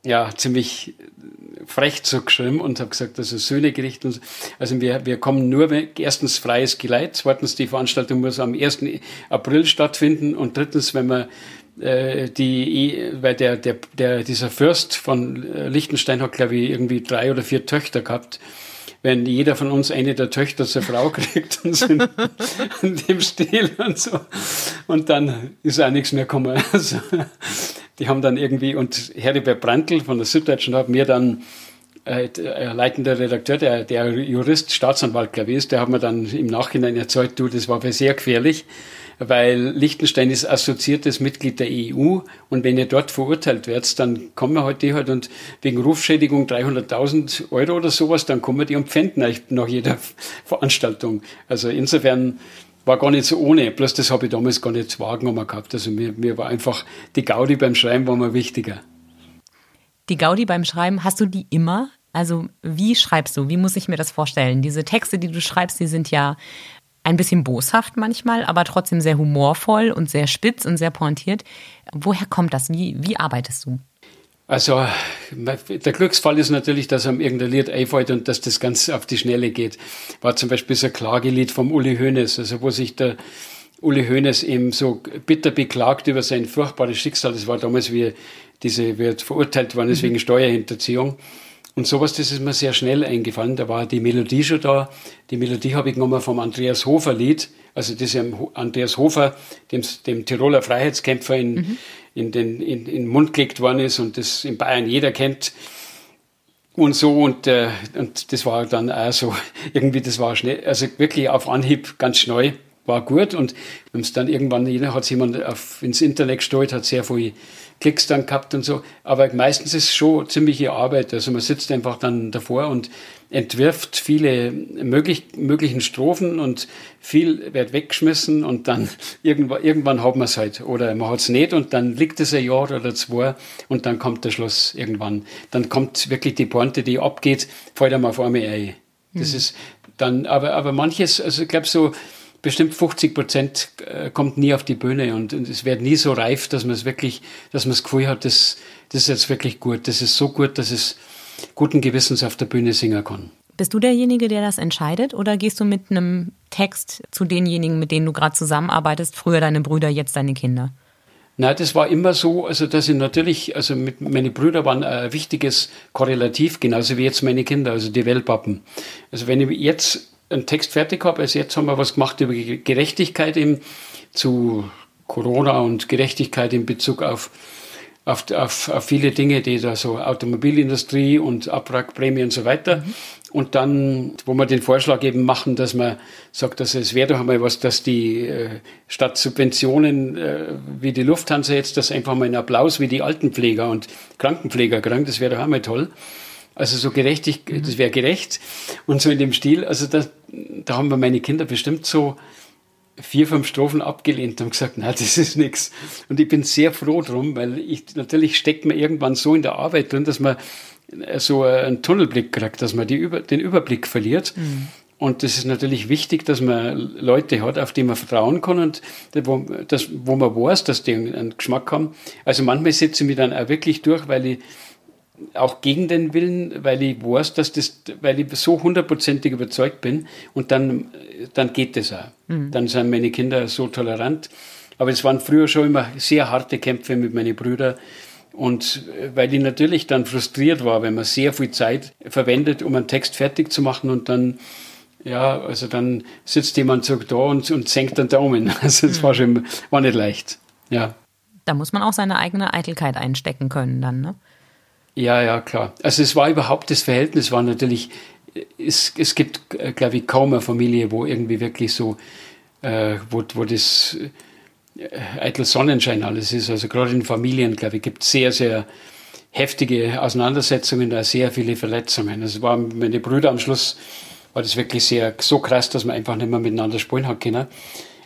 ja, ziemlich frech zugeschrieben und habe gesagt, ist Söhnegericht. Und, also wir, wir kommen nur, erstens freies Geleit, zweitens die Veranstaltung muss am 1. April stattfinden und drittens, wenn man äh, die, weil der, der, der, dieser Fürst von Liechtenstein hat, glaube ich, irgendwie drei oder vier Töchter gehabt wenn jeder von uns eine der Töchter zur Frau kriegt und so in, in dem Stil und so. Und dann ist auch nichts mehr gekommen. Also, die haben dann irgendwie, und Heribert Brandl von der Süddeutschen hat mir dann äh, der leitender Redakteur, der, der Jurist, Staatsanwalt, glaube ist, der hat mir dann im Nachhinein erzeugt, du, das war sehr gefährlich, weil Liechtenstein ist assoziiertes Mitglied der EU und wenn ihr dort verurteilt werdet, dann kommen wir heute halt und wegen Rufschädigung 300.000 Euro oder sowas, dann kommen die und pfänden euch nach jeder Veranstaltung. Also insofern war gar nicht so ohne. Bloß das habe ich damals gar nicht wahrgenommen gehabt. Also mir, mir war einfach die Gaudi beim Schreiben war mir wichtiger. Die Gaudi beim Schreiben, hast du die immer? Also wie schreibst du? Wie muss ich mir das vorstellen? Diese Texte, die du schreibst, die sind ja ein bisschen boshaft manchmal, aber trotzdem sehr humorvoll und sehr spitz und sehr pointiert. Woher kommt das? Wie, wie arbeitest du? Also der Glücksfall ist natürlich, dass einem irgendein Lied einfällt und dass das ganz auf die Schnelle geht. War zum Beispiel so ein Klagelied vom Uli Hoeneß, also wo sich der Uli Hoeneß eben so bitter beklagt über sein furchtbares Schicksal. Das war damals, wie diese wird verurteilt worden ist mhm. wegen Steuerhinterziehung. Und sowas, das ist mir sehr schnell eingefallen. Da war die Melodie schon da. Die Melodie habe ich genommen vom Andreas Hofer Lied. Also das ist Andreas Hofer, dem, dem Tiroler Freiheitskämpfer in, mhm in den, in, in den Mund gelegt worden ist und das in Bayern jeder kennt und so und, äh, und das war dann auch so, irgendwie das war schnell, also wirklich auf Anhieb ganz schnell, war gut und es dann irgendwann, jeder hat jemand auf, ins Internet gestellt, hat sehr viel Klicks dann gehabt und so, aber meistens ist es schon ziemliche Arbeit, also man sitzt einfach dann davor und entwirft viele möglich, möglichen Strophen und viel wird weggeschmissen und dann irgendwann, irgendwann hat man es halt. Oder man hat es nicht und dann liegt es ein Jahr oder zwei und dann kommt der Schluss irgendwann. Dann kommt wirklich die Pointe, die abgeht, fällt einem auf einmal ein. Das mhm. ist dann, aber, aber manches, also ich glaube so, bestimmt 50 Prozent äh, kommt nie auf die Bühne und, und es wird nie so reif, dass man es wirklich, dass man das Gefühl hat, das, das ist jetzt wirklich gut. Das ist so gut, dass es guten Gewissens auf der Bühne singen kann. Bist du derjenige, der das entscheidet oder gehst du mit einem Text zu denjenigen, mit denen du gerade zusammenarbeitest, früher deine Brüder, jetzt deine Kinder? Nein, das war immer so, also dass ich natürlich, also mit, meine Brüder waren ein wichtiges Korrelativ, genauso wie jetzt meine Kinder, also die Wellpappen. Also wenn ich jetzt einen Text fertig habe, also jetzt haben wir was gemacht über Gerechtigkeit eben zu Corona und Gerechtigkeit in Bezug auf auf, auf, auf viele Dinge, die da so Automobilindustrie und Abwrackprämie und so weiter. Mhm. Und dann, wo wir den Vorschlag eben machen, dass man sagt, dass es wäre doch einmal was, dass die äh, statt Subventionen äh, wie die Lufthansa jetzt, das einfach mal einen Applaus wie die Altenpfleger und Krankenpfleger kriegen, das wäre doch einmal toll. Also so gerechtig, mhm. das wäre gerecht. Und so in dem Stil, also das, da haben wir meine Kinder bestimmt so vier, fünf Strophen abgelehnt und gesagt, na, das ist nichts. Und ich bin sehr froh drum, weil ich natürlich steckt man irgendwann so in der Arbeit drin, dass man so einen Tunnelblick kriegt, dass man die über, den Überblick verliert. Mhm. Und das ist natürlich wichtig, dass man Leute hat, auf die man vertrauen kann und wo, das, wo man weiß, dass die einen Geschmack haben. Also manchmal setze ich mich dann auch wirklich durch, weil ich auch gegen den Willen, weil ich weiß, dass das, weil ich so hundertprozentig überzeugt bin und dann, dann geht das auch. Mhm. Dann sind meine Kinder so tolerant. Aber es waren früher schon immer sehr harte Kämpfe mit meinen Brüdern. Und äh, weil ich natürlich dann frustriert war, wenn man sehr viel Zeit verwendet, um einen Text fertig zu machen und dann, ja, also dann sitzt jemand so da und, und senkt den Daumen. Also es mhm. war schon, war nicht leicht. Ja. Da muss man auch seine eigene Eitelkeit einstecken können dann, ne? Ja, ja, klar. Also es war überhaupt das Verhältnis war natürlich es, es gibt, glaube ich, kaum eine Familie, wo irgendwie wirklich so, äh, wo, wo das äh, eitel Sonnenschein alles ist. Also gerade in Familien, glaube ich, gibt es sehr, sehr heftige Auseinandersetzungen, da sehr viele Verletzungen. Also war meine Brüder am Schluss war das wirklich sehr so krass, dass man einfach nicht mehr miteinander spielen hat können.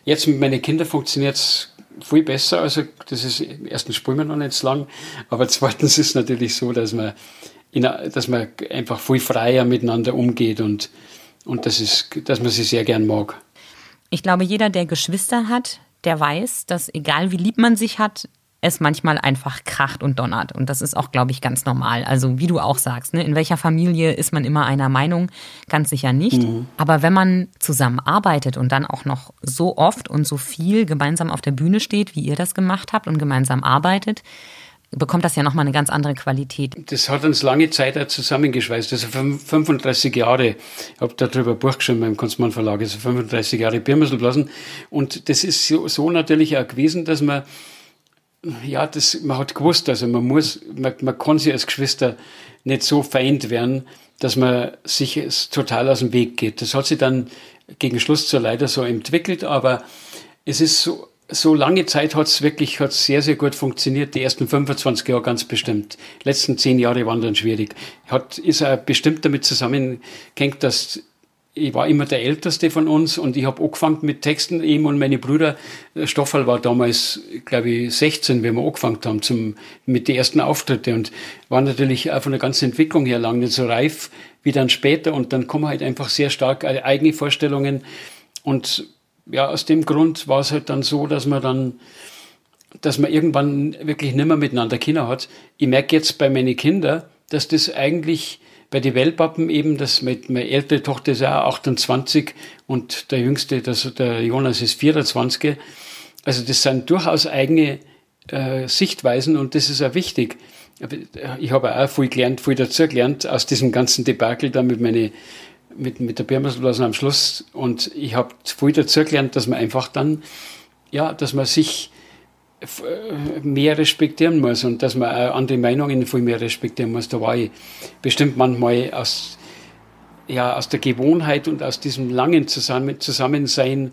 Jetzt mit meinen Kindern funktioniert es viel besser. Also das ist erstens spielen wir noch nicht so lang, aber zweitens ist es natürlich so, dass man, in, dass man einfach viel freier miteinander umgeht und, und das ist, dass man sie sehr gern mag. Ich glaube, jeder, der Geschwister hat, der weiß, dass egal wie lieb man sich hat, es manchmal einfach kracht und donnert. Und das ist auch, glaube ich, ganz normal. Also wie du auch sagst, ne? in welcher Familie ist man immer einer Meinung? Ganz sicher nicht. Mhm. Aber wenn man zusammenarbeitet und dann auch noch so oft und so viel gemeinsam auf der Bühne steht, wie ihr das gemacht habt und gemeinsam arbeitet, bekommt das ja nochmal eine ganz andere Qualität. Das hat uns lange Zeit auch zusammengeschweißt. Also 35 Jahre, ich habe darüber ein Buch geschrieben beim Kunstmann Verlag, also 35 Jahre Birmerselblasen. Und das ist so, so natürlich auch gewesen, dass man ja, das, man hat gewusst, also man muss, man, man kann sich als Geschwister nicht so feind werden, dass man sich total aus dem Weg geht. Das hat sich dann gegen Schluss so leider so entwickelt, aber es ist so, so lange Zeit hat es wirklich hat's sehr, sehr gut funktioniert. Die ersten 25 Jahre ganz bestimmt. Die letzten zehn Jahre waren dann schwierig. Hat, ist auch bestimmt damit zusammengehängt, dass ich war immer der Älteste von uns und ich habe angefangen mit Texten, eben und meine Brüder, Stoffel war damals, glaube ich, 16, wenn wir angefangen haben zum, mit den ersten Auftritte. Und war natürlich auch von der ganzen Entwicklung her lang nicht so reif wie dann später. Und dann kommen halt einfach sehr stark eigene Vorstellungen. Und ja, aus dem Grund war es halt dann so, dass man dann, dass man irgendwann wirklich nicht mehr miteinander Kinder hat. Ich merke jetzt bei meinen Kindern, dass das eigentlich bei den Wellpappen eben, dass meine ältere Tochter ist auch 28 und der jüngste, das, der Jonas ist 24. Also das sind durchaus eigene äh, Sichtweisen und das ist auch wichtig. Ich habe auch viel gelernt, viel dazu gelernt aus diesem ganzen Debakel da mit meine, mit, mit der Birmasblasen am Schluss und ich habe viel dazu gelernt, dass man einfach dann, ja, dass man sich mehr respektieren muss und dass man auch andere Meinungen viel mehr respektieren muss. Da war ich bestimmt manchmal aus, ja, aus der Gewohnheit und aus diesem langen Zusammen Zusammensein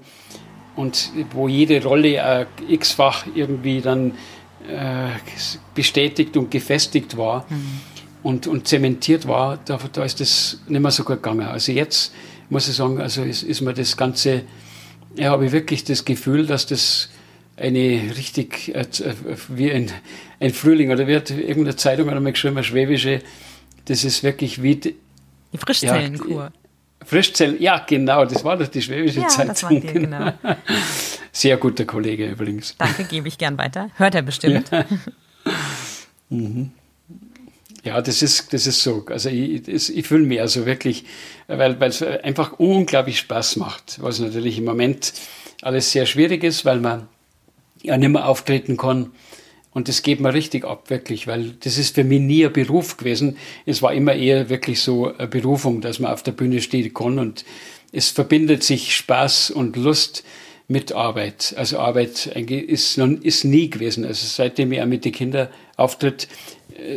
und wo jede Rolle äh, x-fach irgendwie dann äh, bestätigt und gefestigt war mhm. und, und zementiert war, da, da ist das nicht mehr so gut gegangen. Also jetzt muss ich sagen, also ist, ist mir das Ganze, ja, habe ich wirklich das Gefühl, dass das eine richtig, äh, wie ein, ein Frühling oder wird irgendeine Zeitung hat einmal geschrieben, eine schwäbische, das ist wirklich wie die, die Frischzellenkur. Ja, Frischzellen, ja genau, das war doch die schwäbische ja, Zeitung. Das genau. Sehr guter Kollege übrigens. Danke, gebe ich gern weiter. Hört er bestimmt. Ja, mhm. ja das, ist, das ist so. Also ich, ich fühle mich also wirklich, weil es einfach unglaublich Spaß macht, was natürlich im Moment alles sehr schwierig ist, weil man ja nicht mehr auftreten kann. Und das geht mir richtig ab, wirklich, weil das ist für mich nie ein Beruf gewesen. Es war immer eher wirklich so eine Berufung, dass man auf der Bühne stehen kann und es verbindet sich Spaß und Lust mit Arbeit. Also Arbeit ist, ist nie gewesen. Also seitdem ich auch mit den Kindern auftritt,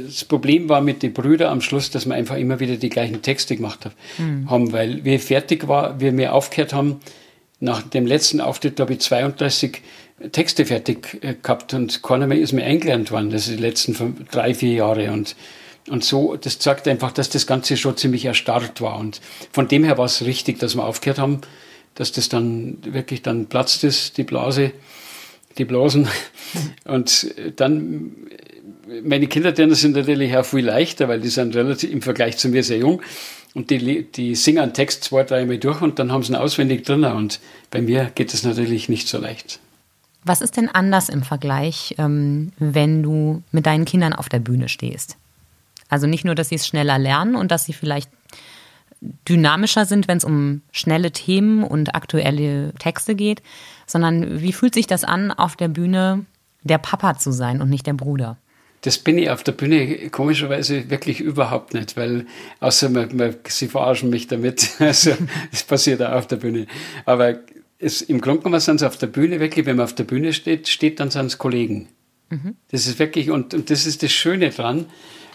das Problem war mit den Brüdern am Schluss, dass wir einfach immer wieder die gleichen Texte gemacht mhm. haben, weil wir fertig war, wir mir aufgehört haben, nach dem letzten Auftritt habe ich 32 Texte fertig äh, gehabt und keiner mehr ist mir eingelernt worden, das ist die letzten fünf, drei, vier Jahre und und so, das zeigt einfach, dass das Ganze schon ziemlich erstarrt war. Und von dem her war es richtig, dass wir aufgehört haben, dass das dann wirklich dann platzt ist, die Blase, die Blasen. Und dann, meine Kinder, sind natürlich auch viel leichter, weil die sind relativ im Vergleich zu mir sehr jung. Und die, die singen einen Text zwei, dreimal durch und dann haben sie ihn auswendig drin. Und bei mir geht es natürlich nicht so leicht. Was ist denn anders im Vergleich, ähm, wenn du mit deinen Kindern auf der Bühne stehst? Also nicht nur, dass sie es schneller lernen und dass sie vielleicht dynamischer sind, wenn es um schnelle Themen und aktuelle Texte geht, sondern wie fühlt sich das an, auf der Bühne der Papa zu sein und nicht der Bruder? Das bin ich auf der Bühne komischerweise wirklich überhaupt nicht, weil außer man, man, sie verarschen mich damit. Also das passiert auch auf der Bühne. Aber es, im Grunde genommen sind es auf der Bühne wirklich, wenn man auf der Bühne steht, steht dann sind es Kollegen. Mhm. Das ist wirklich, und, und das ist das Schöne dran,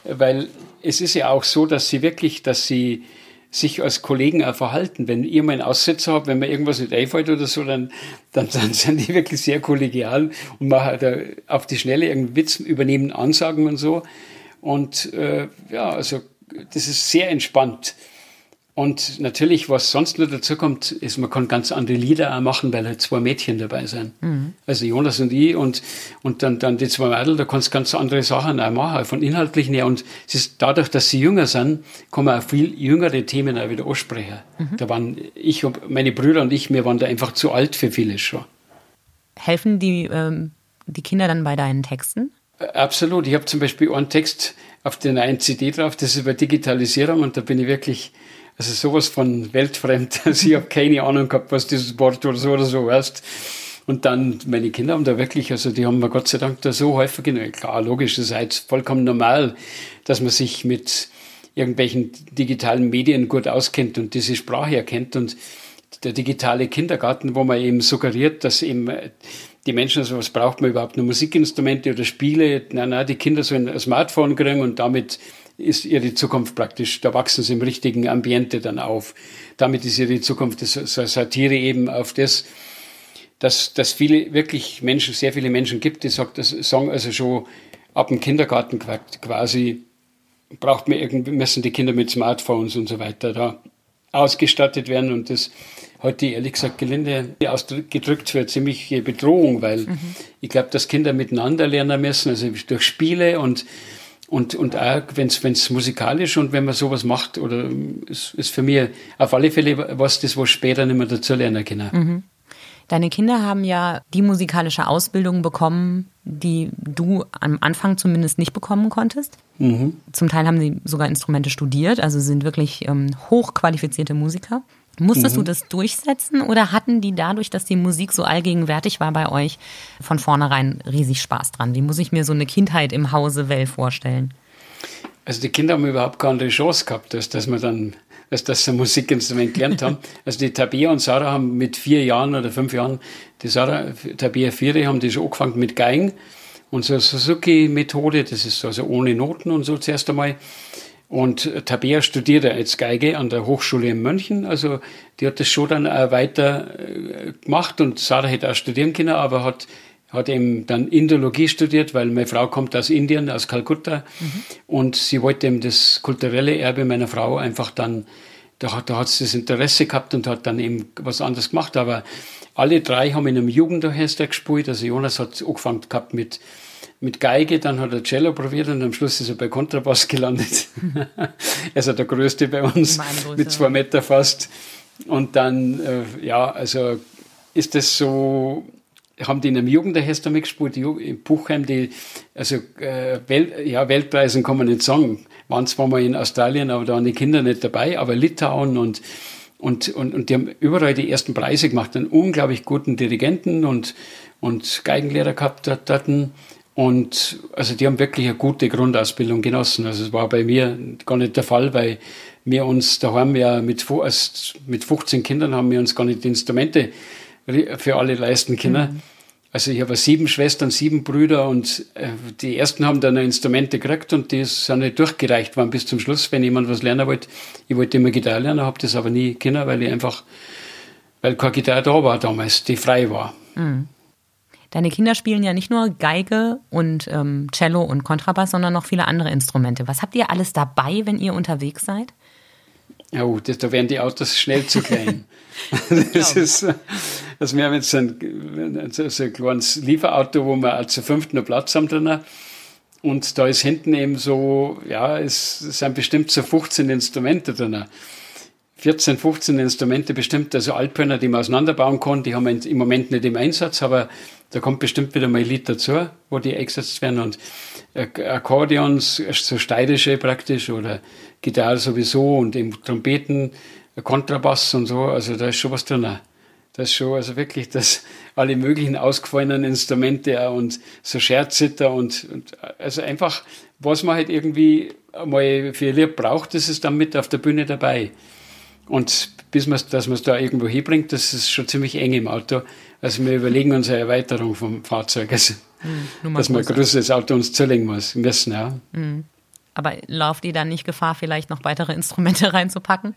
weil es ist ja auch so, dass sie wirklich, dass sie sich als Kollegen auch verhalten. Wenn ihr mal einen Aussetzer habt, wenn mir irgendwas nicht einfällt oder so, dann, dann, dann sind die wirklich sehr kollegial und machen da auf die Schnelle irgendeinen Witz, übernehmen Ansagen und so. Und äh, ja, also das ist sehr entspannt. Und natürlich, was sonst noch dazu kommt, ist, man kann ganz andere Lieder auch machen, weil halt zwei Mädchen dabei sind. Mhm. Also Jonas und ich und, und dann, dann die zwei Mädel, da kannst du ganz andere Sachen auch machen, von inhaltlichen her. Und es ist dadurch, dass sie jünger sind, kann man auch viel jüngere Themen auch wieder ansprechen. Mhm. Da waren ich meine Brüder und ich, wir waren da einfach zu alt für vieles schon. Helfen die, ähm, die Kinder dann bei deinen Texten? Absolut. Ich habe zum Beispiel einen Text auf der neuen CD drauf, das ist über Digitalisierung und da bin ich wirklich also sowas von weltfremd. Also ich habe keine Ahnung gehabt, was dieses Wort oder so oder so heißt. Und dann, meine Kinder haben da wirklich, also die haben mir Gott sei Dank da so häufig genommen. Klar, logisch, das ist halt vollkommen normal, dass man sich mit irgendwelchen digitalen Medien gut auskennt und diese Sprache erkennt. Und der digitale Kindergarten, wo man eben suggeriert, dass eben die Menschen, also was braucht man überhaupt, nur Musikinstrumente oder Spiele? Nein, nein, die Kinder sollen ein Smartphone kriegen und damit ist ihre Zukunft praktisch, da wachsen sie im richtigen Ambiente dann auf. Damit ist ihre Zukunft, das ist Satire eben auf das, dass, dass viele, wirklich Menschen, sehr viele Menschen gibt, die sagt, das sagen also schon ab dem Kindergarten quasi, braucht man irgendwie, müssen die Kinder mit Smartphones und so weiter da ausgestattet werden und das heute ehrlich gesagt gelinde ausgedrückt für ziemliche Bedrohung, weil mhm. ich glaube, dass Kinder miteinander lernen müssen, also durch Spiele und und, und auch, wenn es musikalisch und wenn man sowas macht, oder ist, ist für mich auf alle Fälle was, das was später nicht mehr dazu lernen können. Mhm. Deine Kinder haben ja die musikalische Ausbildung bekommen, die du am Anfang zumindest nicht bekommen konntest. Mhm. Zum Teil haben sie sogar Instrumente studiert, also sind wirklich ähm, hochqualifizierte Musiker. Musstest mhm. du das durchsetzen oder hatten die dadurch, dass die Musik so allgegenwärtig war bei euch, von vornherein riesig Spaß dran? Wie muss ich mir so eine Kindheit im Hause Well vorstellen? Also die Kinder haben überhaupt keine Chance gehabt, dass, dass wir dann dass das ein Musikinstrument gelernt haben. Also die Tabea und Sarah haben mit vier Jahren oder fünf Jahren, die Sarah, Tabea vier, haben die schon angefangen mit Geigen. Und so Suzuki-Methode, das ist also ohne Noten und so zuerst einmal. Und Tabea studiert jetzt Geige an der Hochschule in München. Also die hat das schon dann auch weiter äh, gemacht und Sarah hätte auch studieren können, aber hat, hat eben dann Indologie studiert, weil meine Frau kommt aus Indien, aus Kalkutta. Mhm. Und sie wollte eben das kulturelle Erbe meiner Frau einfach dann, da hat, da hat sie das Interesse gehabt und hat dann eben was anderes gemacht. Aber alle drei haben in einem Jugendorchester gespielt. Also Jonas hat angefangen gehabt mit mit Geige, dann hat er Cello probiert und am Schluss ist er bei Kontrabass gelandet. er ist der größte bei uns, mit zwei Meter fast. Und dann, äh, ja, also ist das so, haben die in einem Jugendorchester mitgespielt, in Buchheim, die, also äh, Welt, ja, Weltpreisen kann man nicht sagen, waren zwar mal in Australien, aber da waren die Kinder nicht dabei, aber Litauen und und, und, und die haben überall die ersten Preise gemacht, einen unglaublich guten Dirigenten und, und Geigenlehrer gehabt dort. Hatten. Und also die haben wirklich eine gute Grundausbildung genossen. Also es war bei mir gar nicht der Fall, weil wir uns daheim ja mit, mit 15 Kindern haben wir uns gar nicht die Instrumente für alle leisten können. Mhm. Also ich habe sieben Schwestern, sieben Brüder und äh, die ersten haben dann Instrumente gekriegt und die sind nicht durchgereicht worden bis zum Schluss, wenn jemand was lernen wollte. Ich wollte immer Gitarre lernen, habe das aber nie können, weil ich einfach, weil keine Gitarre da war damals, die frei war. Mhm. Deine Kinder spielen ja nicht nur Geige und ähm, Cello und Kontrabass, sondern noch viele andere Instrumente. Was habt ihr alles dabei, wenn ihr unterwegs seid? Oh, das, da werden die Autos schnell zu klein. das ist, also wir haben jetzt ein, so ein kleines Lieferauto, wo wir zu fünft noch Platz haben drin. Und da ist hinten eben so, ja, es sind bestimmt so 15 Instrumente drin. 14, 15 Instrumente bestimmt, also Alphörner, die man auseinanderbauen kann, die haben wir im Moment nicht im Einsatz, aber da kommt bestimmt wieder mal ein Lied dazu, wo die eingesetzt werden und Akkordeons, so steirische praktisch oder Gitarre sowieso und eben Trompeten, Kontrabass und so, also da ist schon was drin. Das ist schon, also wirklich, das, alle möglichen ausgefallenen Instrumente und so Scherzzitter und, und, also einfach, was man halt irgendwie mal für ihr Lied braucht, das ist dann mit auf der Bühne dabei. Und bis man dass man es da irgendwo hinbringt, das ist schon ziemlich eng im Auto. Also wir überlegen uns eine Erweiterung vom Fahrzeug, also, mhm, dass man ein größeres Auto uns zulegen muss, müssen, ja. Mhm. Aber lauft ihr dann nicht Gefahr, vielleicht noch weitere Instrumente reinzupacken?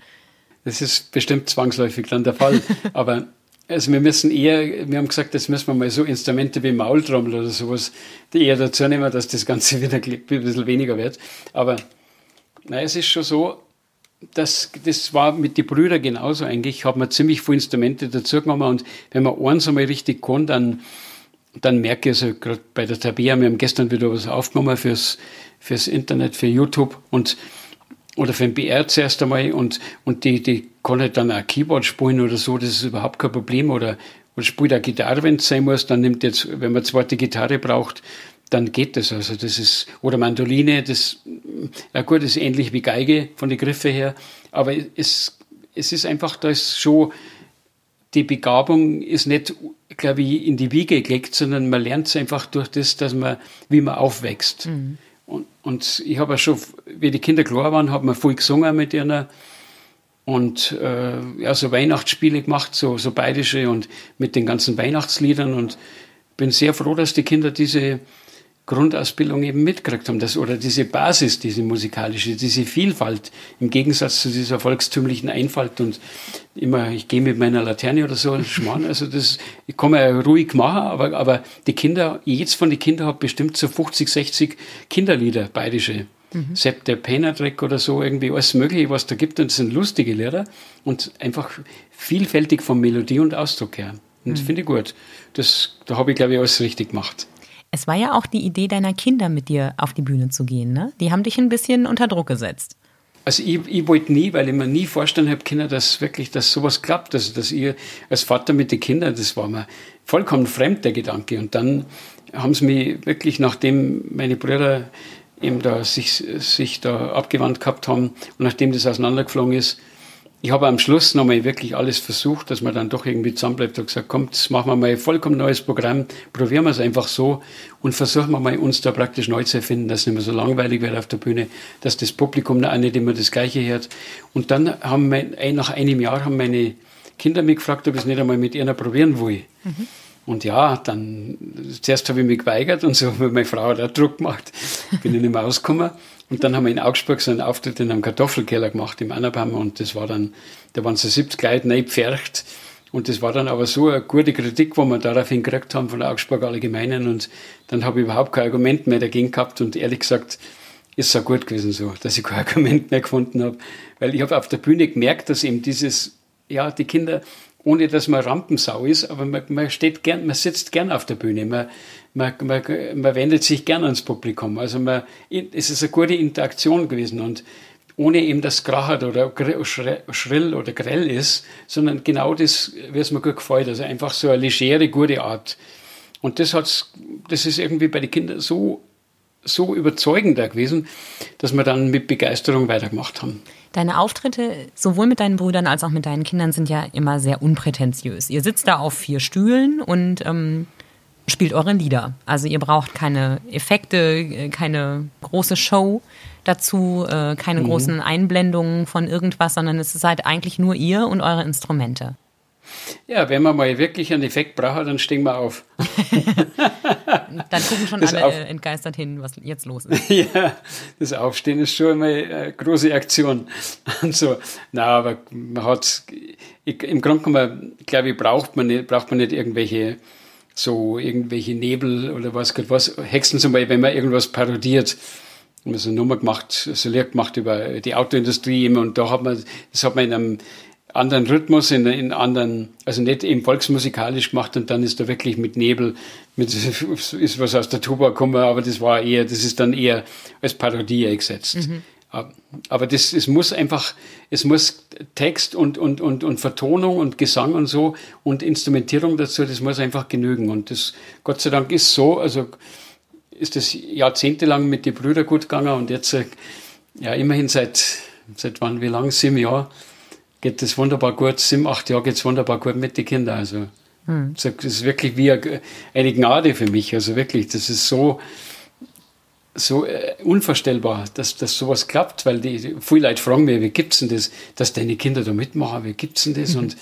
Das ist bestimmt zwangsläufig dann der Fall. Aber also wir müssen eher, wir haben gesagt, das müssen wir mal so Instrumente wie Maultrommel oder sowas, die eher dazu nehmen, dass das Ganze wieder ein bisschen weniger wird. Aber nein, es ist schon so, dass, das war mit den Brüdern genauso eigentlich, hat man ziemlich viele Instrumente dazu genommen und wenn man eins einmal richtig kann, dann, dann merke ich, also gerade bei der Tabea, wir haben gestern wieder was aufgenommen fürs, fürs Internet, für YouTube und oder für den BR zuerst einmal und, und die, die kann halt dann auch Keyboard spielen oder so, das ist überhaupt kein Problem. Oder, oder spielt auch Gitarre, wenn es sein muss, dann nimmt jetzt, wenn man zweite Gitarre braucht, dann geht das. Also das ist, oder Mandoline, das, ja gut, ist ähnlich wie Geige von den Griffen her, aber es, es ist einfach, da ist schon, die Begabung ist nicht, glaube ich, in die Wiege gelegt, sondern man lernt es einfach durch das, dass man, wie man aufwächst. Mhm. Und, und ich habe ja schon, wie die Kinder klar waren, habe man viel gesungen mit ihnen und äh, ja, so Weihnachtsspiele gemacht, so, so bayerische und mit den ganzen Weihnachtsliedern und bin sehr froh, dass die Kinder diese Grundausbildung eben mitgekriegt haben, das, oder diese Basis, diese musikalische, diese Vielfalt, im Gegensatz zu dieser volkstümlichen Einfalt und immer, ich gehe mit meiner Laterne oder so, Schmarrn, also das, ich kann mir ruhig machen, aber, aber die Kinder, jetzt von den Kindern hat bestimmt so 50, 60 Kinderlieder, bayerische. Mhm. Sepp der Penadreck oder so, irgendwie alles Mögliche, was da gibt, und das sind lustige Lehrer und einfach vielfältig von Melodie und Ausdruck her. Und das mhm. finde ich gut. Das, da habe ich, glaube ich, alles richtig gemacht. Es war ja auch die Idee deiner Kinder, mit dir auf die Bühne zu gehen. Ne? Die haben dich ein bisschen unter Druck gesetzt. Also ich, ich wollte nie, weil ich mir nie vorstellen habe Kinder, dass wirklich, dass sowas klappt. Also dass ihr als Vater mit den Kindern, das war mir vollkommen fremd, der Gedanke. Und dann haben sie mich wirklich, nachdem meine Brüder eben da sich, sich da abgewandt gehabt haben und nachdem das auseinandergeflogen ist, ich habe am Schluss nochmal wirklich alles versucht, dass man dann doch irgendwie zusammenbleibt und gesagt, kommt, machen wir mal ein vollkommen neues Programm, probieren wir es einfach so und versuchen wir mal uns da praktisch neu zu erfinden, dass es nicht mehr so langweilig wird auf der Bühne, dass das Publikum auch nicht immer das Gleiche hört. Und dann haben wir, nach einem Jahr haben meine Kinder mich gefragt, ob ich es nicht einmal mit ihnen probieren will. Mhm. Und ja, dann, zuerst habe ich mich geweigert und so hat meine Frau da Druck gemacht, bin ich nicht mehr ausgekommen. Und dann haben wir in Augsburg so einen Auftritt in einem Kartoffelkeller gemacht im Annabaum und das war dann, da waren so 70 Leute neu gepfercht. Und das war dann aber so eine gute Kritik, wo wir daraufhin gekriegt haben von der Augsburg Allgemeinen. Und dann habe ich überhaupt kein Argument mehr dagegen gehabt. Und ehrlich gesagt, ist es auch gut gewesen so, dass ich kein Argument mehr gefunden habe. Weil ich habe auf der Bühne gemerkt, dass eben dieses, ja, die Kinder, ohne dass man Rampensau ist, aber man, man steht gern, man sitzt gern auf der Bühne. Man, man, man, man wendet sich gern ans Publikum. Also man, es ist eine gute Interaktion gewesen und ohne eben das krachert oder schrill oder grell ist, sondern genau das, wie es mir gut gefällt. Also einfach so eine legere, gute Art. Und das hat's, das ist irgendwie bei den Kindern so, so überzeugend gewesen, dass wir dann mit Begeisterung weitergemacht haben. Deine Auftritte sowohl mit deinen Brüdern als auch mit deinen Kindern sind ja immer sehr unprätentiös. Ihr sitzt da auf vier Stühlen und ähm, spielt eure Lieder. Also ihr braucht keine Effekte, äh, keine große Show dazu, äh, keine mhm. großen Einblendungen von irgendwas, sondern es ist halt eigentlich nur ihr und eure Instrumente. Ja, wenn man mal wirklich einen Effekt braucht, dann stehen wir auf. dann gucken schon das alle auf entgeistert hin, was jetzt los ist. ja, das Aufstehen ist schon mal eine große Aktion. Und so. Na, aber man hat im Grunde genommen, glaube ich, braucht man nicht, braucht man nicht irgendwelche so irgendwelche Nebel oder was was, Hexen zum Beispiel, wenn man irgendwas parodiert. Wir haben so eine Nummer gemacht, so Lehr gemacht über die Autoindustrie immer und da hat man, das hat man in einem anderen Rhythmus, in, in anderen, also nicht eben volksmusikalisch gemacht und dann ist da wirklich mit Nebel, mit, ist was aus der Tuba gekommen, aber das war eher, das ist dann eher als Parodie eingesetzt. Mhm. Aber das, es muss einfach, es muss Text und, und, und, und Vertonung und Gesang und so und Instrumentierung dazu, das muss einfach genügen. Und das, Gott sei Dank ist so, also ist das jahrzehntelang mit den Brüdern gut gegangen und jetzt, ja, immerhin seit, seit wann, wie lang, sieben Jahre, geht das wunderbar gut, sieben, acht Jahre geht es wunderbar gut mit den Kindern. Also, hm. das ist wirklich wie eine Gnade für mich. Also wirklich, das ist so, so äh, unvorstellbar, dass, dass sowas klappt, weil die, viele Leute fragen mich, wie gibt's denn das, dass deine Kinder da mitmachen, wie gibt's denn das? Mhm. Und,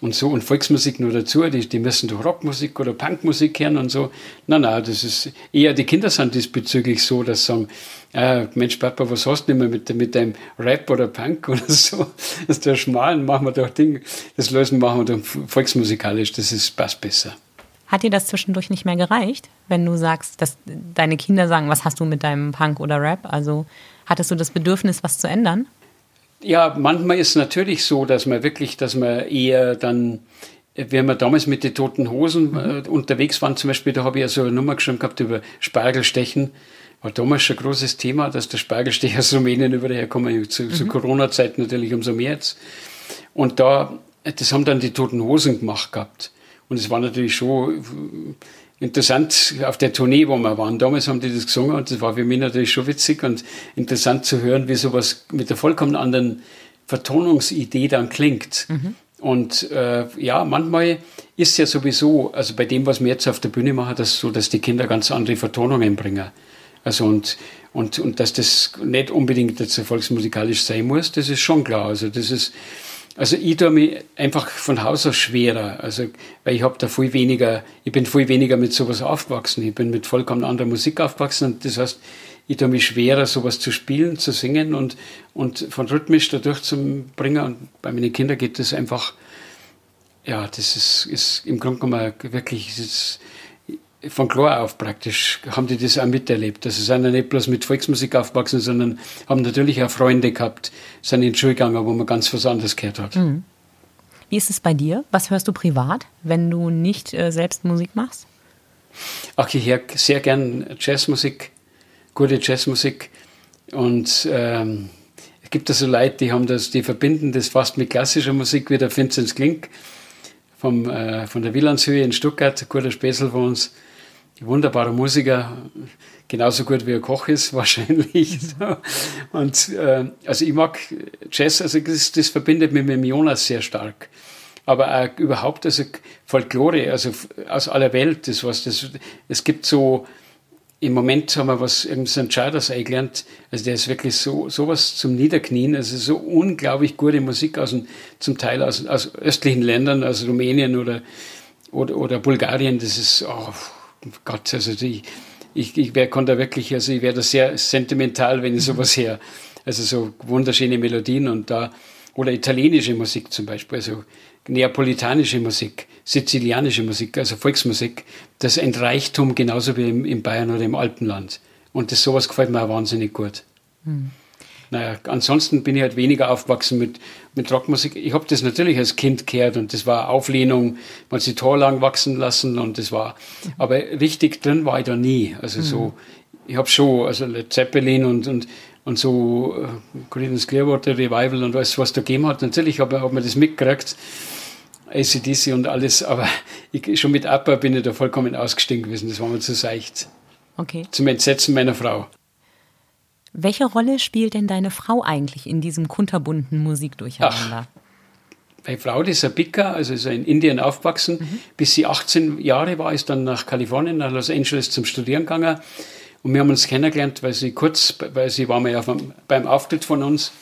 und so, und Volksmusik nur dazu, die, die müssen doch Rockmusik oder Punkmusik hören und so. Nein, nein, das ist eher, die Kinder sind diesbezüglich so, dass sie sagen, äh, Mensch, Papa, was hast du denn mit, mit deinem Rap oder Punk oder so? Das ist der Schmalen, machen wir doch Ding, das lösen machen wir doch volksmusikalisch, das ist, passt besser. Hat dir das zwischendurch nicht mehr gereicht, wenn du sagst, dass deine Kinder sagen, was hast du mit deinem Punk oder Rap? Also hattest du das Bedürfnis, was zu ändern? Ja, manchmal ist es natürlich so, dass man wirklich, dass man eher dann, wenn wir damals mit den Toten Hosen mhm. äh, unterwegs waren, zum Beispiel, da habe ich ja so eine Nummer geschrieben gehabt über Spargelstechen. War damals schon ein großes Thema, dass der Spargelstech aus Rumänien über herkommen, zu, mhm. zu Corona-Zeit natürlich umso mehr jetzt. Und da, das haben dann die Toten Hosen gemacht gehabt. Und es war natürlich schon interessant auf der Tournee, wo wir waren. Damals haben die das gesungen und das war für mich natürlich schon witzig und interessant zu hören, wie sowas mit der vollkommen anderen Vertonungsidee dann klingt. Mhm. Und äh, ja, manchmal ist es ja sowieso, also bei dem, was wir jetzt auf der Bühne machen, das so, dass die Kinder ganz andere Vertonungen bringen. Also und, und, und dass das nicht unbedingt jetzt volksmusikalisch sein muss, das ist schon klar. Also das ist, also ich tue mich einfach von Haus aus schwerer, also weil ich habe da viel weniger, ich bin viel weniger mit sowas aufgewachsen. Ich bin mit vollkommen anderer Musik aufgewachsen und das heißt, ich tue mich schwerer, sowas zu spielen, zu singen und, und von rhythmisch dadurch zu bringen. Und bei meinen Kindern geht das einfach, ja, das ist, ist im Grunde genommen wirklich, ist, von klar auf praktisch haben die das auch miterlebt. Also sind ja nicht bloß mit Volksmusik aufgewachsen, sondern haben natürlich auch Freunde gehabt, sind in die Schule gegangen, wo man ganz was anderes gehört hat. Mhm. Wie ist es bei dir? Was hörst du privat, wenn du nicht äh, selbst Musik machst? Ach, ich höre sehr gern Jazzmusik, gute Jazzmusik. Und ähm, es gibt da so Leute, die haben das, die verbinden das fast mit klassischer Musik, wie der Vinzenz Klink vom, äh, von der Wielandshöhe in Stuttgart, ein guter Späßel von uns wunderbarer Musiker, genauso gut wie er Koch ist wahrscheinlich. Und äh, also ich mag Jazz, also das, das verbindet mich mit dem Jonas sehr stark. Aber auch überhaupt, also Folklore, also aus aller Welt, das was, das, es gibt so, im Moment haben wir was, irgendein Charters eingelernt, also der ist wirklich so, sowas zum Niederknien, also so unglaublich gute Musik aus, zum Teil aus, aus östlichen Ländern, aus Rumänien oder, oder, oder Bulgarien, das ist, oh, Gott, also die, ich, ich wär, konnte da wirklich, also ich wäre da sehr sentimental, wenn ich mhm. sowas her. Also so wunderschöne Melodien und da, oder italienische Musik zum Beispiel, also neapolitanische Musik, sizilianische Musik, also Volksmusik, das ist ein Reichtum genauso wie im, im Bayern oder im Alpenland. Und das sowas gefällt mir auch wahnsinnig gut. Mhm. Naja, ansonsten bin ich halt weniger aufgewachsen mit, mit Rockmusik. Ich habe das natürlich als Kind gehört und das war Auflehnung, man hat sich torlang wachsen lassen und das war, aber richtig drin war ich da nie. Also mhm. so, ich habe schon, also Led Zeppelin und, und, und so uh, Creedence Clearwater Revival und alles, was da gegeben hat. Natürlich habe hab man das mitgekriegt, ACDC und alles, aber ich, schon mit ABBA bin ich da vollkommen ausgestiegen gewesen. Das war mir zu seicht. Okay. Zum Entsetzen meiner Frau. Welche Rolle spielt denn deine Frau eigentlich in diesem kunterbunten Musikdurcheinander? Meine Frau, die ist ein Picker, also ist in Indien aufgewachsen. Mhm. Bis sie 18 Jahre war, ist dann nach Kalifornien, nach Los Angeles zum Studieren gegangen. Und wir haben uns kennengelernt, weil sie kurz, weil sie war mal ja beim Auftritt von uns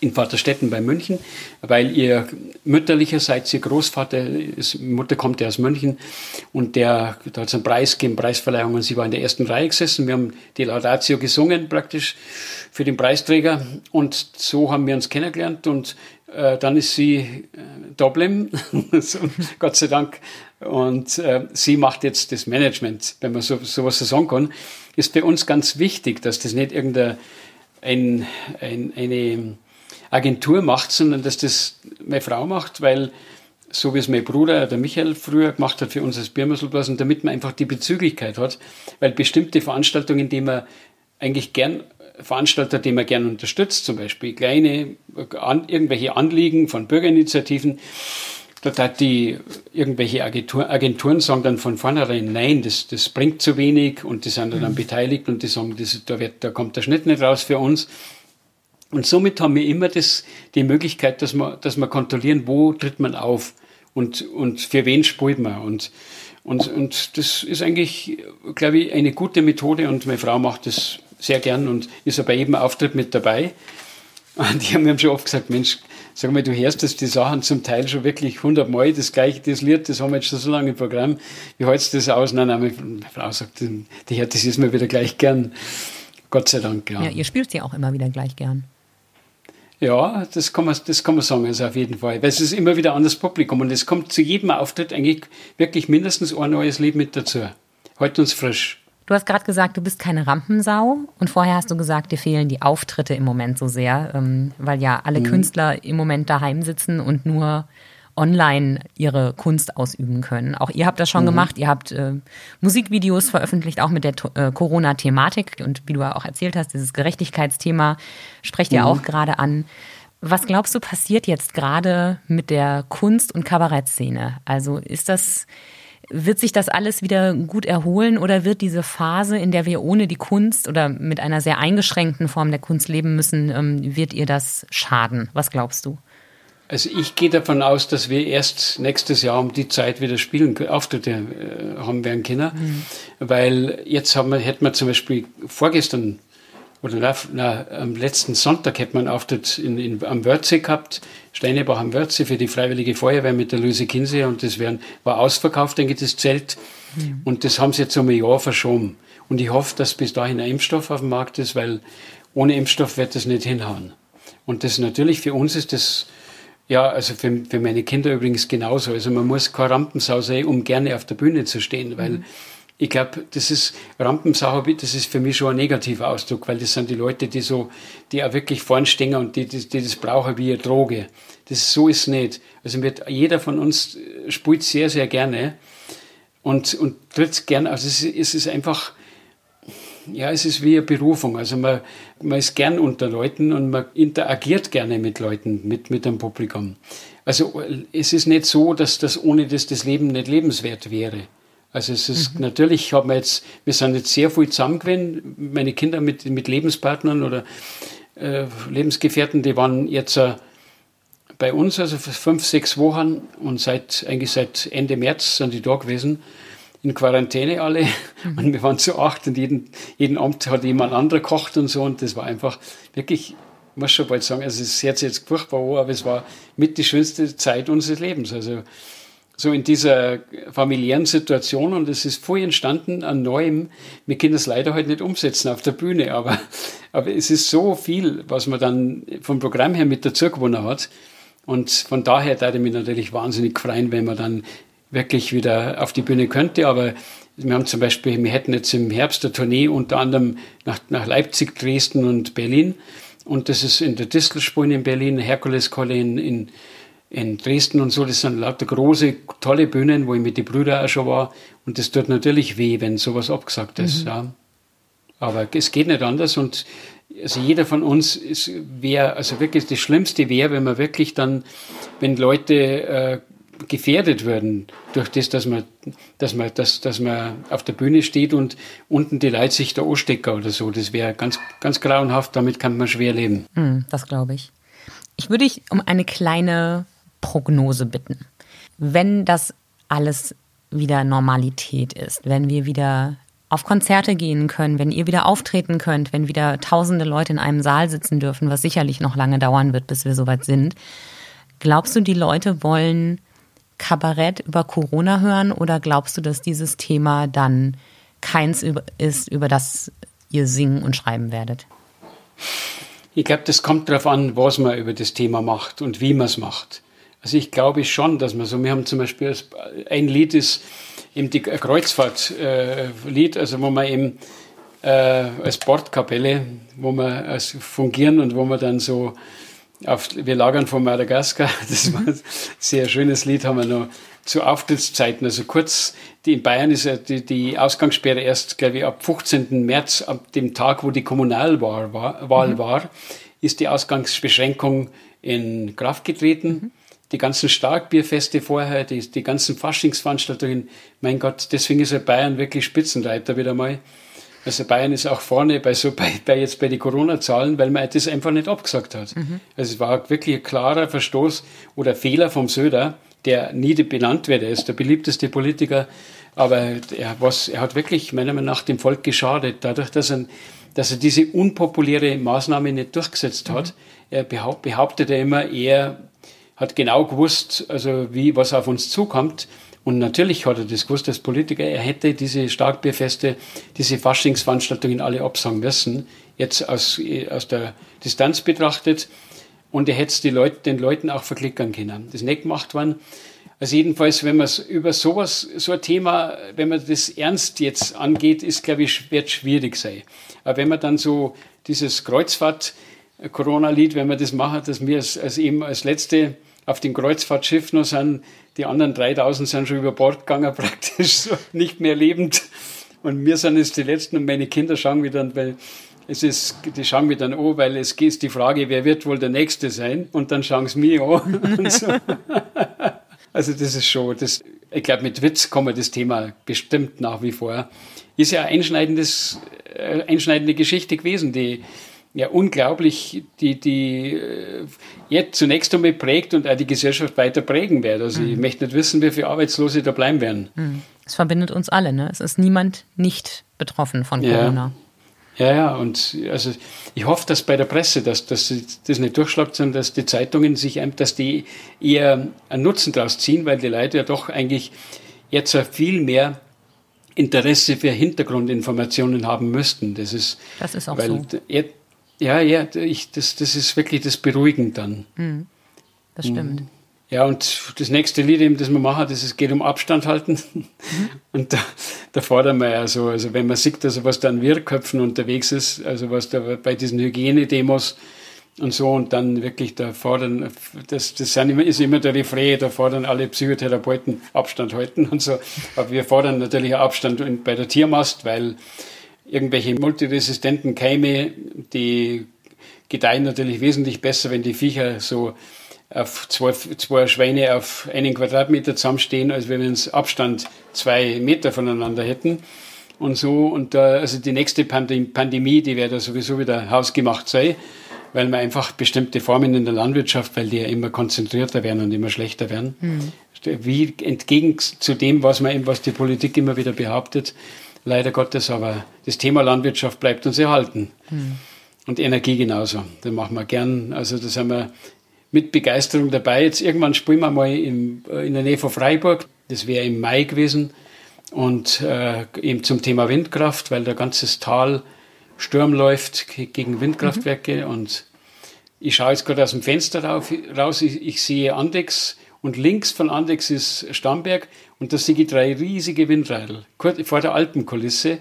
in Vaterstetten bei München, weil ihr mütterlicherseits ihr Großvater, ist, Mutter kommt ja aus München und der, da hat es einen Preis gegeben, Preisverleihung und sie war in der ersten Reihe gesessen. Wir haben die Laudatio gesungen praktisch für den Preisträger und so haben wir uns kennengelernt und äh, dann ist sie äh, Dublin, Gott sei Dank, und äh, sie macht jetzt das Management, wenn man so, sowas so sagen kann. Ist für uns ganz wichtig, dass das nicht irgendeine ein, ein, eine Agentur macht, sondern dass das meine Frau macht, weil so wie es mein Bruder, der Michael, früher gemacht hat für uns als Biermusselblasen, damit man einfach die Bezüglichkeit hat, weil bestimmte Veranstaltungen, die man eigentlich gern Veranstalter, die man gern unterstützt, zum Beispiel kleine, an, irgendwelche Anliegen von Bürgerinitiativen, dort hat die irgendwelche Agentur, Agenturen sagen dann von vornherein, nein, das, das bringt zu wenig und die sind dann, mhm. beteiligt und die sagen, das, da, wird, da kommt der Schnitt nicht raus für uns. Und somit haben wir immer das, die Möglichkeit, dass wir, dass wir kontrollieren, wo tritt man auf und, und für wen spielt man. Und, Und, und das ist eigentlich, glaube ich, eine gute Methode und meine Frau macht das sehr gern und ist ja bei jedem Auftritt mit dabei. Und die haben mir schon oft gesagt, Mensch, sag mal, du hörst das, die Sachen zum Teil schon wirklich hundertmal, das gleiche, das Lied, das haben wir jetzt schon so lange im Programm, wie hältst du das aus? Nein, nein, meine Frau sagt, die hört das ist mir wieder gleich gern. Gott sei Dank, ja. Ja, ihr spielt sie auch immer wieder gleich gern. Ja, das kann man, das kann man sagen, also auf jeden Fall. Weil es ist immer wieder anderes Publikum und es kommt zu jedem Auftritt eigentlich wirklich mindestens ein neues Lied mit dazu. Halt uns frisch. Du hast gerade gesagt, du bist keine Rampensau und vorher hast du gesagt, dir fehlen die Auftritte im Moment so sehr, ähm, weil ja alle mhm. Künstler im Moment daheim sitzen und nur online ihre Kunst ausüben können. Auch ihr habt das schon mhm. gemacht. Ihr habt äh, Musikvideos veröffentlicht, auch mit der äh, Corona-Thematik. Und wie du auch erzählt hast, dieses Gerechtigkeitsthema sprecht ihr mhm. auch gerade an. Was glaubst du passiert jetzt gerade mit der Kunst- und Kabarettszene? Also ist das wird sich das alles wieder gut erholen oder wird diese Phase, in der wir ohne die Kunst oder mit einer sehr eingeschränkten Form der Kunst leben müssen, ähm, wird ihr das schaden? Was glaubst du? Also ich gehe davon aus, dass wir erst nächstes Jahr um die Zeit wieder spielen, Auftritte äh, haben werden können, mhm. weil jetzt haben wir, hätten wir zum Beispiel vorgestern oder na, na, am letzten Sonntag hätte man Auftritt in, in, am Wörthsee gehabt, Steinebach am Wörthsee für die Freiwillige Feuerwehr mit der Luise Kinsey und das wären, war ausverkauft, denke ich, das Zelt. Mhm. Und das haben sie jetzt um ein Jahr verschoben. Und ich hoffe, dass bis dahin ein Impfstoff auf dem Markt ist, weil ohne Impfstoff wird das nicht hinhauen. Und das natürlich für uns ist das, ja, also für, für meine Kinder übrigens genauso. Also man muss kein Rampensau sein, um gerne auf der Bühne zu stehen, weil mhm ich glaube, das ist Rampensau, das ist für mich schon ein negativer Ausdruck, weil das sind die Leute, die so, die auch wirklich vorn stehen und die, die, die das brauchen wie eine Droge. Das so ist nicht. Also wird, jeder von uns spielt sehr, sehr gerne und, und tritt gerne. Also es, es ist einfach, ja, es ist wie eine Berufung. Also man, man ist gern unter Leuten und man interagiert gerne mit Leuten, mit, mit dem Publikum. Also es ist nicht so, dass das ohne das das Leben nicht lebenswert wäre. Also es ist mhm. natürlich, haben wir jetzt, wir sind jetzt sehr viel zusammen gewesen, meine Kinder mit, mit Lebenspartnern oder äh, Lebensgefährten, die waren jetzt äh, bei uns, also fünf, sechs Wochen und seit, eigentlich seit Ende März sind die da gewesen, in Quarantäne alle mhm. und wir waren zu acht und jeden, jeden Abend hat jemand anderer gekocht und so und das war einfach wirklich, ich muss schon bald sagen, also es hört sich jetzt furchtbar an, aber es war mit die schönste Zeit unseres Lebens, also so in dieser familiären Situation und es ist voll entstanden an Neuem. Wir können das leider heute nicht umsetzen auf der Bühne, aber, aber es ist so viel, was man dann vom Programm her mit dazu gewonnen hat. Und von daher würde ich mich natürlich wahnsinnig freuen, wenn man dann wirklich wieder auf die Bühne könnte. Aber wir haben zum Beispiel, wir hätten jetzt im Herbst eine Tournee unter anderem nach, nach Leipzig, Dresden und Berlin. Und das ist in der Distelspur in Berlin, Herkules College in in Dresden und so, das sind lauter große, tolle Bühnen, wo ich mit den Brüdern auch schon war. Und das tut natürlich weh, wenn sowas abgesagt ist. Mhm. Ja. Aber es geht nicht anders und also jeder von uns wäre, also wirklich das Schlimmste wäre, wenn man wirklich dann, wenn Leute äh, gefährdet würden durch das, dass man, dass man, dass, dass man auf der Bühne steht und unten die Leute sich da anstecken oder so. Das wäre ganz, ganz grauenhaft, damit kann man schwer leben. Mhm, das glaube ich. Ich würde dich um eine kleine Prognose bitten. Wenn das alles wieder Normalität ist, wenn wir wieder auf Konzerte gehen können, wenn ihr wieder auftreten könnt, wenn wieder tausende Leute in einem Saal sitzen dürfen, was sicherlich noch lange dauern wird, bis wir soweit sind. Glaubst du, die Leute wollen Kabarett über Corona hören oder glaubst du, dass dieses Thema dann keins ist, über das ihr singen und schreiben werdet? Ich glaube, das kommt darauf an, was man über das Thema macht und wie man es macht. Also ich glaube schon, dass man so, wir haben zum Beispiel ein Lied ist eben die Kreuzfahrtlied, äh, also wo man eben äh, als Bordkapelle, wo wir als fungieren und wo man dann so auf, wir lagern von Madagaskar, das war ein sehr schönes Lied, haben wir noch zu Auftrittszeiten, also kurz, die in Bayern ist ja die, die Ausgangssperre erst, glaube ich, ab 15. März, ab dem Tag, wo die Kommunalwahl war, Wahl mhm. war ist die Ausgangsbeschränkung in Kraft getreten. Mhm die ganzen Starkbierfeste vorher, die, die ganzen Faschingsveranstaltungen, mein Gott, deswegen ist ja Bayern wirklich Spitzenreiter wieder mal. Also Bayern ist auch vorne bei so bei, bei jetzt bei den Corona-Zahlen, weil man das einfach nicht abgesagt hat. Mhm. Also es war wirklich ein klarer Verstoß oder Fehler vom Söder, der nie benannt wird. Er ist der beliebteste Politiker Aber er, was, er hat wirklich meiner Meinung nach dem Volk geschadet, dadurch, dass er, dass er diese unpopuläre Maßnahme nicht durchgesetzt hat. Mhm. Er behaupt, behauptet er immer, er hat genau gewusst, also wie, was auf uns zukommt. Und natürlich hat er das gewusst als Politiker, er hätte diese Starkbierfeste, diese Faschingsveranstaltungen alle absagen müssen, jetzt aus, aus der Distanz betrachtet. Und er hätte die Leute, den Leuten auch verklickern können. Das ist nicht gemacht worden. Also jedenfalls, wenn man über sowas, so ein Thema, wenn man das ernst jetzt angeht, ist, glaube ich, wird schwierig sein. Aber wenn man dann so dieses Kreuzfahrt-Corona-Lied, wenn wir das machen, dass wir als, als eben als letzte auf dem Kreuzfahrtschiff noch sind, die anderen 3000 sind schon über Bord gegangen, praktisch nicht mehr lebend. Und wir sind jetzt die Letzten und meine Kinder schauen wieder, weil es ist, die schauen mich dann an, weil es geht die Frage, wer wird wohl der Nächste sein? Und dann schauen sie mich an. So. Also das ist schon, das, ich glaube, mit Witz kommen das Thema bestimmt nach wie vor. Ist ja äh, einschneidende Geschichte gewesen, die ja unglaublich, die, die äh, jetzt zunächst einmal prägt und auch die Gesellschaft weiter prägen wird. Also mhm. ich möchte nicht wissen, wie viele Arbeitslose da bleiben werden. Mhm. Es verbindet uns alle, ne? Es ist niemand nicht betroffen von Corona. Ja. Ja, ja, und also ich hoffe, dass bei der Presse, dass, dass das nicht durchschlagt, sondern dass die Zeitungen sich, dass die eher einen Nutzen daraus ziehen, weil die Leute ja doch eigentlich jetzt viel mehr Interesse für Hintergrundinformationen haben müssten. Das ist, das ist auch weil, so. Ja, ja, ich, das, das ist wirklich das beruhigend dann. Mhm. Das stimmt. Mhm. Ja, und das nächste Lied, eben, das wir machen, das ist, geht um Abstand halten. Mhm. Und da, da fordern wir ja so, also wenn man sieht, also was da an Wirrköpfen unterwegs ist, also was da bei diesen Hygienedemos und so, und dann wirklich da fordern, das, das sind immer, ist immer der Refrain, da fordern alle Psychotherapeuten Abstand halten und so. Aber wir fordern natürlich Abstand bei der Tiermast, weil irgendwelche multiresistenten Keime, die gedeihen natürlich wesentlich besser, wenn die Viecher so auf zwei, zwei Schweine auf einen Quadratmeter zusammenstehen, als wenn wir uns Abstand zwei Meter voneinander hätten. Und so, und da, also die nächste Pandemie, die wird da sowieso wieder hausgemacht sein, weil man einfach bestimmte Formen in der Landwirtschaft, weil die ja immer konzentrierter werden und immer schlechter werden. Mhm. Wie entgegen zu dem, was man, was die Politik immer wieder behauptet, leider Gottes, aber das Thema Landwirtschaft bleibt uns erhalten. Mhm. Und Energie genauso. Das machen wir gern. Also das haben wir mit Begeisterung dabei. Jetzt irgendwann spielen wir mal im, äh, in der Nähe von Freiburg. Das wäre im Mai gewesen. Und äh, eben zum Thema Windkraft, weil der ganze Tal Sturm läuft gegen Windkraftwerke. Mhm. Und ich schaue jetzt gerade aus dem Fenster rauf, raus. Ich, ich, sehe Andex und links von Andex ist Stamberg. Und da sehe ich drei riesige Windradl vor der Alpenkulisse.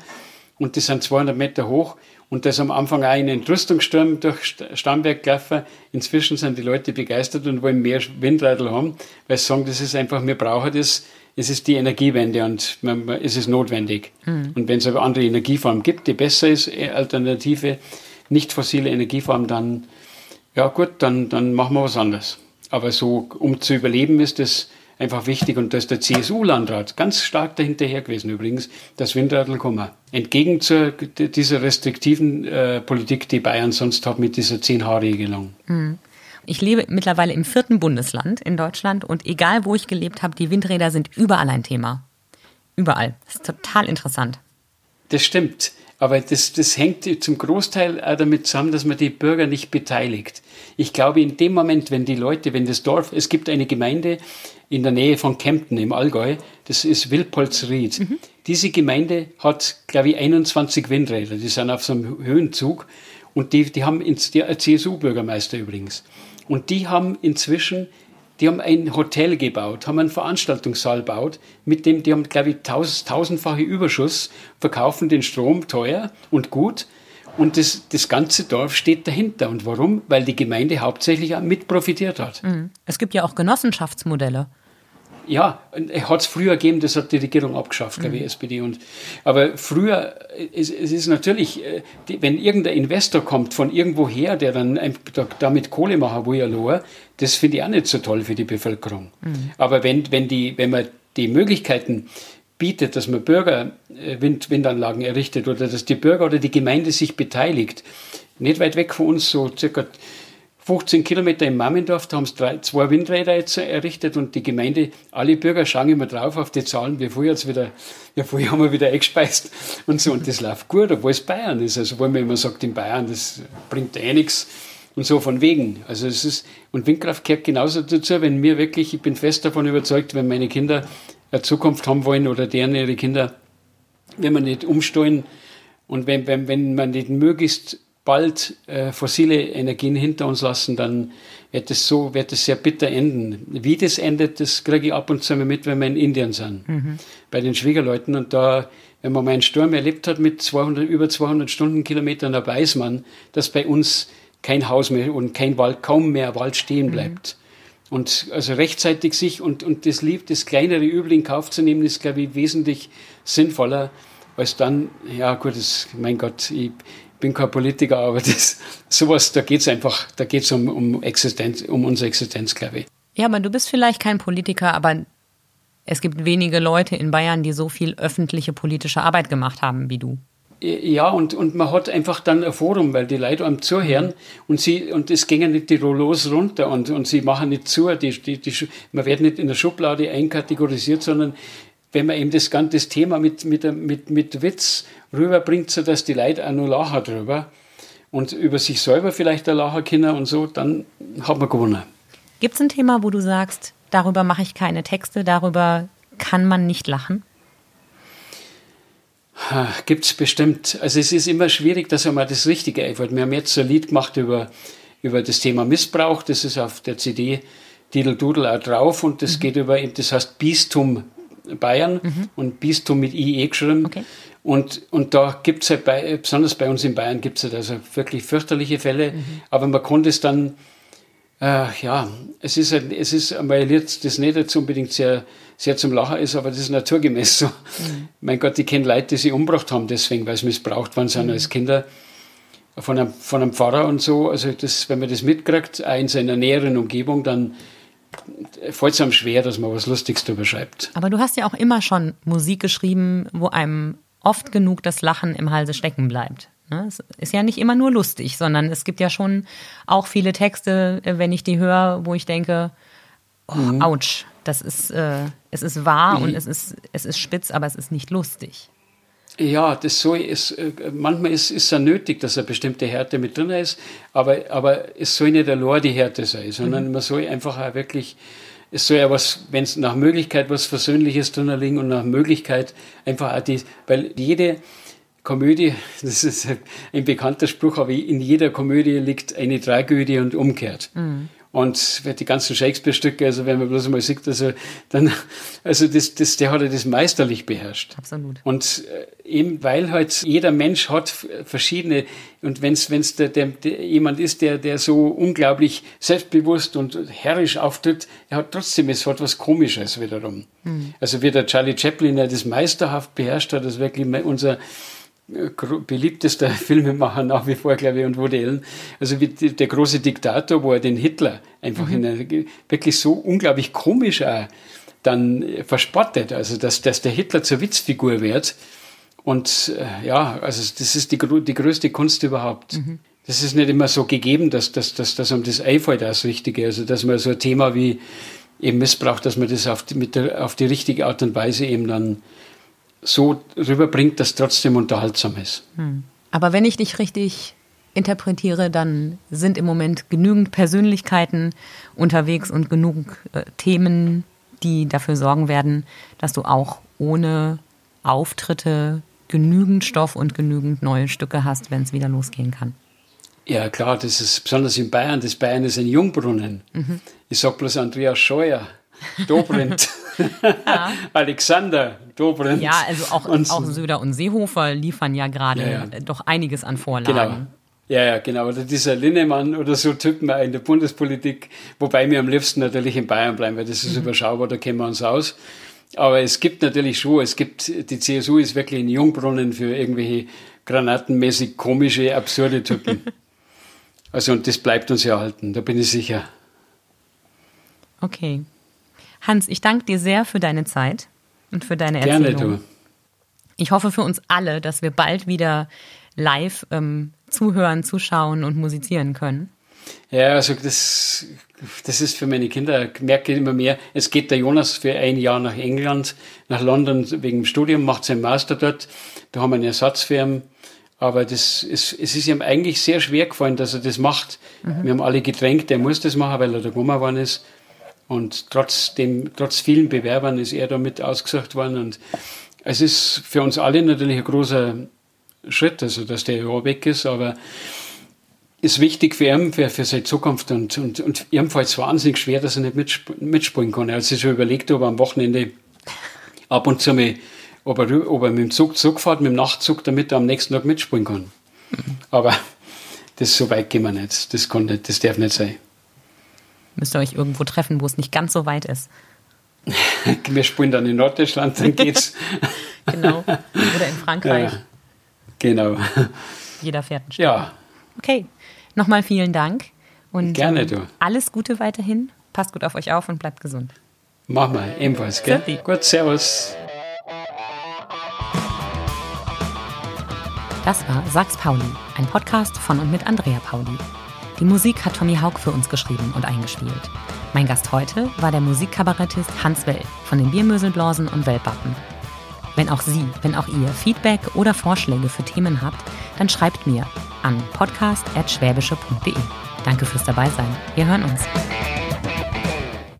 Und die sind 200 Meter hoch. Und das am Anfang auch in Entrüstungssturm durch Stammberg gelaufen. Inzwischen sind die Leute begeistert und wollen mehr Windradl haben, weil sie sagen, das ist einfach, wir brauchen das. Es ist die Energiewende und man, es ist notwendig. Mhm. Und wenn es aber andere Energieformen gibt, die besser ist, äh, alternative, nicht fossile Energieform, dann, ja gut, dann, dann machen wir was anderes. Aber so, um zu überleben, ist das einfach wichtig und da ist der CSU-Landrat ganz stark dahinterher gewesen übrigens, dass Windradl kommen. Entgegen zu dieser restriktiven äh, Politik, die Bayern sonst hat mit dieser 10-H-Regelung. Mhm. Ich lebe mittlerweile im vierten Bundesland in Deutschland und egal wo ich gelebt habe, die Windräder sind überall ein Thema. Überall. Das ist total interessant. Das stimmt. Aber das, das hängt zum Großteil auch damit zusammen, dass man die Bürger nicht beteiligt. Ich glaube, in dem Moment, wenn die Leute, wenn das Dorf, es gibt eine Gemeinde in der Nähe von Kempten im Allgäu, das ist Wilpolsried. Mhm. Diese Gemeinde hat, glaube ich, 21 Windräder, die sind auf so einem Höhenzug und die, die haben, der CSU-Bürgermeister übrigens, und die haben inzwischen die haben ein Hotel gebaut, haben einen Veranstaltungssaal gebaut, mit dem, die haben, glaube ich, tausend, tausendfache Überschuss, verkaufen den Strom teuer und gut. Und das, das ganze Dorf steht dahinter. Und warum? Weil die Gemeinde hauptsächlich mit profitiert hat. Mhm. Es gibt ja auch Genossenschaftsmodelle. Ja, hat es früher gegeben, das hat die Regierung abgeschafft, glaube ich, mhm. SPD. Und, aber früher, es, es ist natürlich, äh, wenn irgendein Investor kommt von irgendwoher, der dann damit Kohle machen will, das finde ich auch nicht so toll für die Bevölkerung. Mhm. Aber wenn, wenn, die, wenn man die Möglichkeiten bietet, dass man Bürger äh, Wind, Windanlagen errichtet oder dass die Bürger oder die Gemeinde sich beteiligt, nicht weit weg von uns, so circa 15 Kilometer im Mammendorf, da haben sie drei, zwei Windräder jetzt errichtet und die Gemeinde, alle Bürger schauen immer drauf auf die Zahlen, wie viel jetzt wieder, wie viel haben wir wieder eingespeist und so. Und das läuft gut, obwohl es Bayern ist. Also, weil man immer sagt, in Bayern, das bringt eh nichts und so von wegen. Also es ist, und Windkraft gehört genauso dazu, wenn mir wirklich, ich bin fest davon überzeugt, wenn meine Kinder eine Zukunft haben wollen oder deren ihre Kinder, wenn man nicht umsteuern und wenn, wenn, wenn man nicht möglichst bald äh, fossile Energien hinter uns lassen, dann wird es so, wird es sehr bitter enden. Wie das endet, das kriege ich ab und zu mal mit, wenn wir in Indien sind, mhm. bei den Schwiegerleuten. Und da, wenn man mal einen Sturm erlebt hat mit 200, über 200 Stundenkilometern, da weiß man, dass bei uns kein Haus mehr und kein Wald, kaum mehr Wald stehen mhm. bleibt. Mhm. Und also rechtzeitig sich und, und das Lieb, das kleinere Übel in Kauf zu nehmen, ist, glaube ich, wesentlich sinnvoller, als dann, ja gut, das, mein Gott, ich bin kein Politiker, aber das, sowas, da geht es einfach, da geht es um, um Existenz, um unsere Existenz, glaube ich. Ja, aber du bist vielleicht kein Politiker, aber es gibt wenige Leute in Bayern, die so viel öffentliche politische Arbeit gemacht haben wie du. Ja, und, und man hat einfach dann ein Forum, weil die Leute einem zuhören und sie, und es gingen nicht die Rollos runter und, und sie machen nicht zu, die, die, die, man wird nicht in der Schublade einkategorisiert, sondern wenn man eben das ganze Thema mit, mit, mit, mit Witz rüberbringt, so dass die Leute auch nur lachen drüber und über sich selber vielleicht auch lachen können und so, dann hat man gewonnen. Gibt es ein Thema, wo du sagst, darüber mache ich keine Texte, darüber kann man nicht lachen? Gibt es bestimmt. Also es ist immer schwierig, dass man das Richtige einfällt. Wir haben jetzt ein Lied gemacht über, über das Thema Missbrauch. Das ist auf der CD Didel Dudel auch drauf und das mhm. geht über, das heißt Bistum Bayern mhm. und Bistum mit IE geschrieben. Okay. Und, und da gibt es halt, bei, besonders bei uns in Bayern, gibt es halt also wirklich fürchterliche Fälle. Mhm. Aber man konnte es dann, äh, ja, es ist, halt, es ist einmal jetzt das nicht jetzt unbedingt sehr, sehr zum Lachen ist, aber das ist naturgemäß so. Mhm. Mein Gott, ich kenne Leute, die sie umgebracht haben, deswegen, weil sie missbraucht worden sind mhm. als Kinder von einem, von einem Pfarrer und so. Also das, wenn man das mitkriegt, auch in seiner näheren Umgebung, dann einem schwer, dass man was Lustiges darüber schreibt. Aber du hast ja auch immer schon Musik geschrieben, wo einem oft genug das Lachen im Halse stecken bleibt. Ne? Es ist ja nicht immer nur lustig, sondern es gibt ja schon auch viele Texte, äh, wenn ich die höre, wo ich denke, oh, mhm. ouch, das ist, äh, es ist wahr mhm. und es ist, es ist spitz, aber es ist nicht lustig. Ja, das soll ist, äh, manchmal ist es ja nötig, dass eine bestimmte Härte mit drin ist, aber, aber es soll nicht allein die Härte sein, sondern mhm. man soll einfach auch wirklich, es soll ja was, wenn es nach Möglichkeit was Versöhnliches drin liegen und nach Möglichkeit einfach auch die, weil jede Komödie, das ist ein bekannter Spruch, aber in jeder Komödie liegt eine Tragödie und umkehrt. Mhm. Und die ganzen Shakespeare-Stücke, also wenn man bloß mal sieht, also dann, also das, das, der hat ja das meisterlich beherrscht. Absolut. Und äh, eben weil halt jeder Mensch hat verschiedene, und wenn es der, der, der, jemand ist, der, der so unglaublich selbstbewusst und herrisch auftritt, er hat trotzdem, es hat was Komisches wiederum. Mhm. Also wie der Charlie Chaplin, der das meisterhaft beherrscht hat, das ist wirklich unser beliebtester Filmemacher nach wie vor, glaube ich, und Woody Allen. Also wie der große Diktator, wo er den Hitler einfach mhm. in einer, wirklich so unglaublich komisch auch dann verspottet, also dass, dass der Hitler zur Witzfigur wird. Und äh, ja, also das ist die, die größte Kunst überhaupt. Mhm. Das ist nicht immer so gegeben, dass, dass, dass, dass einem das einfällt das Richtige. Also dass man so ein Thema wie eben Missbrauch, dass man das auf die, mit der, auf die richtige Art und Weise eben dann so rüberbringt, dass trotzdem unterhaltsam ist. Hm. Aber wenn ich dich richtig interpretiere, dann sind im Moment genügend Persönlichkeiten unterwegs und genug äh, Themen, die dafür sorgen werden, dass du auch ohne Auftritte genügend Stoff und genügend neue Stücke hast, wenn es wieder losgehen kann. Ja, klar, das ist besonders in Bayern. Das Bayern ist ein Jungbrunnen. Mhm. Ich sag bloß Andreas Scheuer, Dobrindt. ja. Alexander Dobrindt. Ja, also auch, und, auch Söder und Seehofer liefern ja gerade ja, ja. doch einiges an Vorlagen. Genau. Ja, ja, genau. Oder dieser Linnemann oder so Typen in der Bundespolitik, wobei wir am liebsten natürlich in Bayern bleiben, weil das ist mhm. überschaubar, da kennen wir uns aus. Aber es gibt natürlich schon, es gibt, die CSU ist wirklich ein Jungbrunnen für irgendwelche granatenmäßig komische, absurde Typen. also, und das bleibt uns ja erhalten, da bin ich sicher. Okay. Hans, ich danke dir sehr für deine Zeit und für deine Erzählung. Gerne, du. Ich hoffe für uns alle, dass wir bald wieder live ähm, zuhören, zuschauen und musizieren können. Ja, also das, das ist für meine Kinder, ich merke immer mehr, es geht der Jonas für ein Jahr nach England, nach London wegen dem Studium, macht seinen Master dort, da haben wir einen Ersatz für ihn, aber das ist, es ist ihm eigentlich sehr schwer gefallen, dass er das macht. Mhm. Wir haben alle gedrängt, er muss das machen, weil er der Gummer geworden ist. Und trotzdem, trotz vielen Bewerbern ist er damit ausgesucht worden. Und es ist für uns alle natürlich ein großer Schritt, also dass der Jahr weg ist, aber ist wichtig für ihn, für, für seine Zukunft. Und, und, und ihm fällt es wahnsinnig schwer, dass er nicht mitsp mitspielen kann. Er hat sich schon überlegt, ob er am Wochenende ab und zu mal, ob er, ob er mit dem Zug zurückfährt, mit dem Nachtzug, damit er am nächsten Tag mitspielen kann. Mhm. Aber das so weit gehen wir nicht. Das, kann nicht. das darf nicht sein. Müsst ihr euch irgendwo treffen, wo es nicht ganz so weit ist. wir spielen dann in Norddeutschland, dann geht's. genau. Oder in Frankreich. Ja, genau. Jeder fährt ein Stück. Ja. Okay. Nochmal vielen Dank. Und Gerne, ähm, du. Alles Gute weiterhin. Passt gut auf euch auf und bleibt gesund. Mach mal, ebenfalls, gell? Serti. Gut, servus. Das war Sachs Pauli, ein Podcast von und mit Andrea Pauli. Die Musik hat Tommy Haug für uns geschrieben und eingespielt. Mein Gast heute war der Musikkabarettist Hans Well von den Biermöselblasen und Wellbappen. Wenn auch Sie, wenn auch ihr Feedback oder Vorschläge für Themen habt, dann schreibt mir an podcast.schwäbische.de. Danke fürs Dabeisein. Wir hören uns.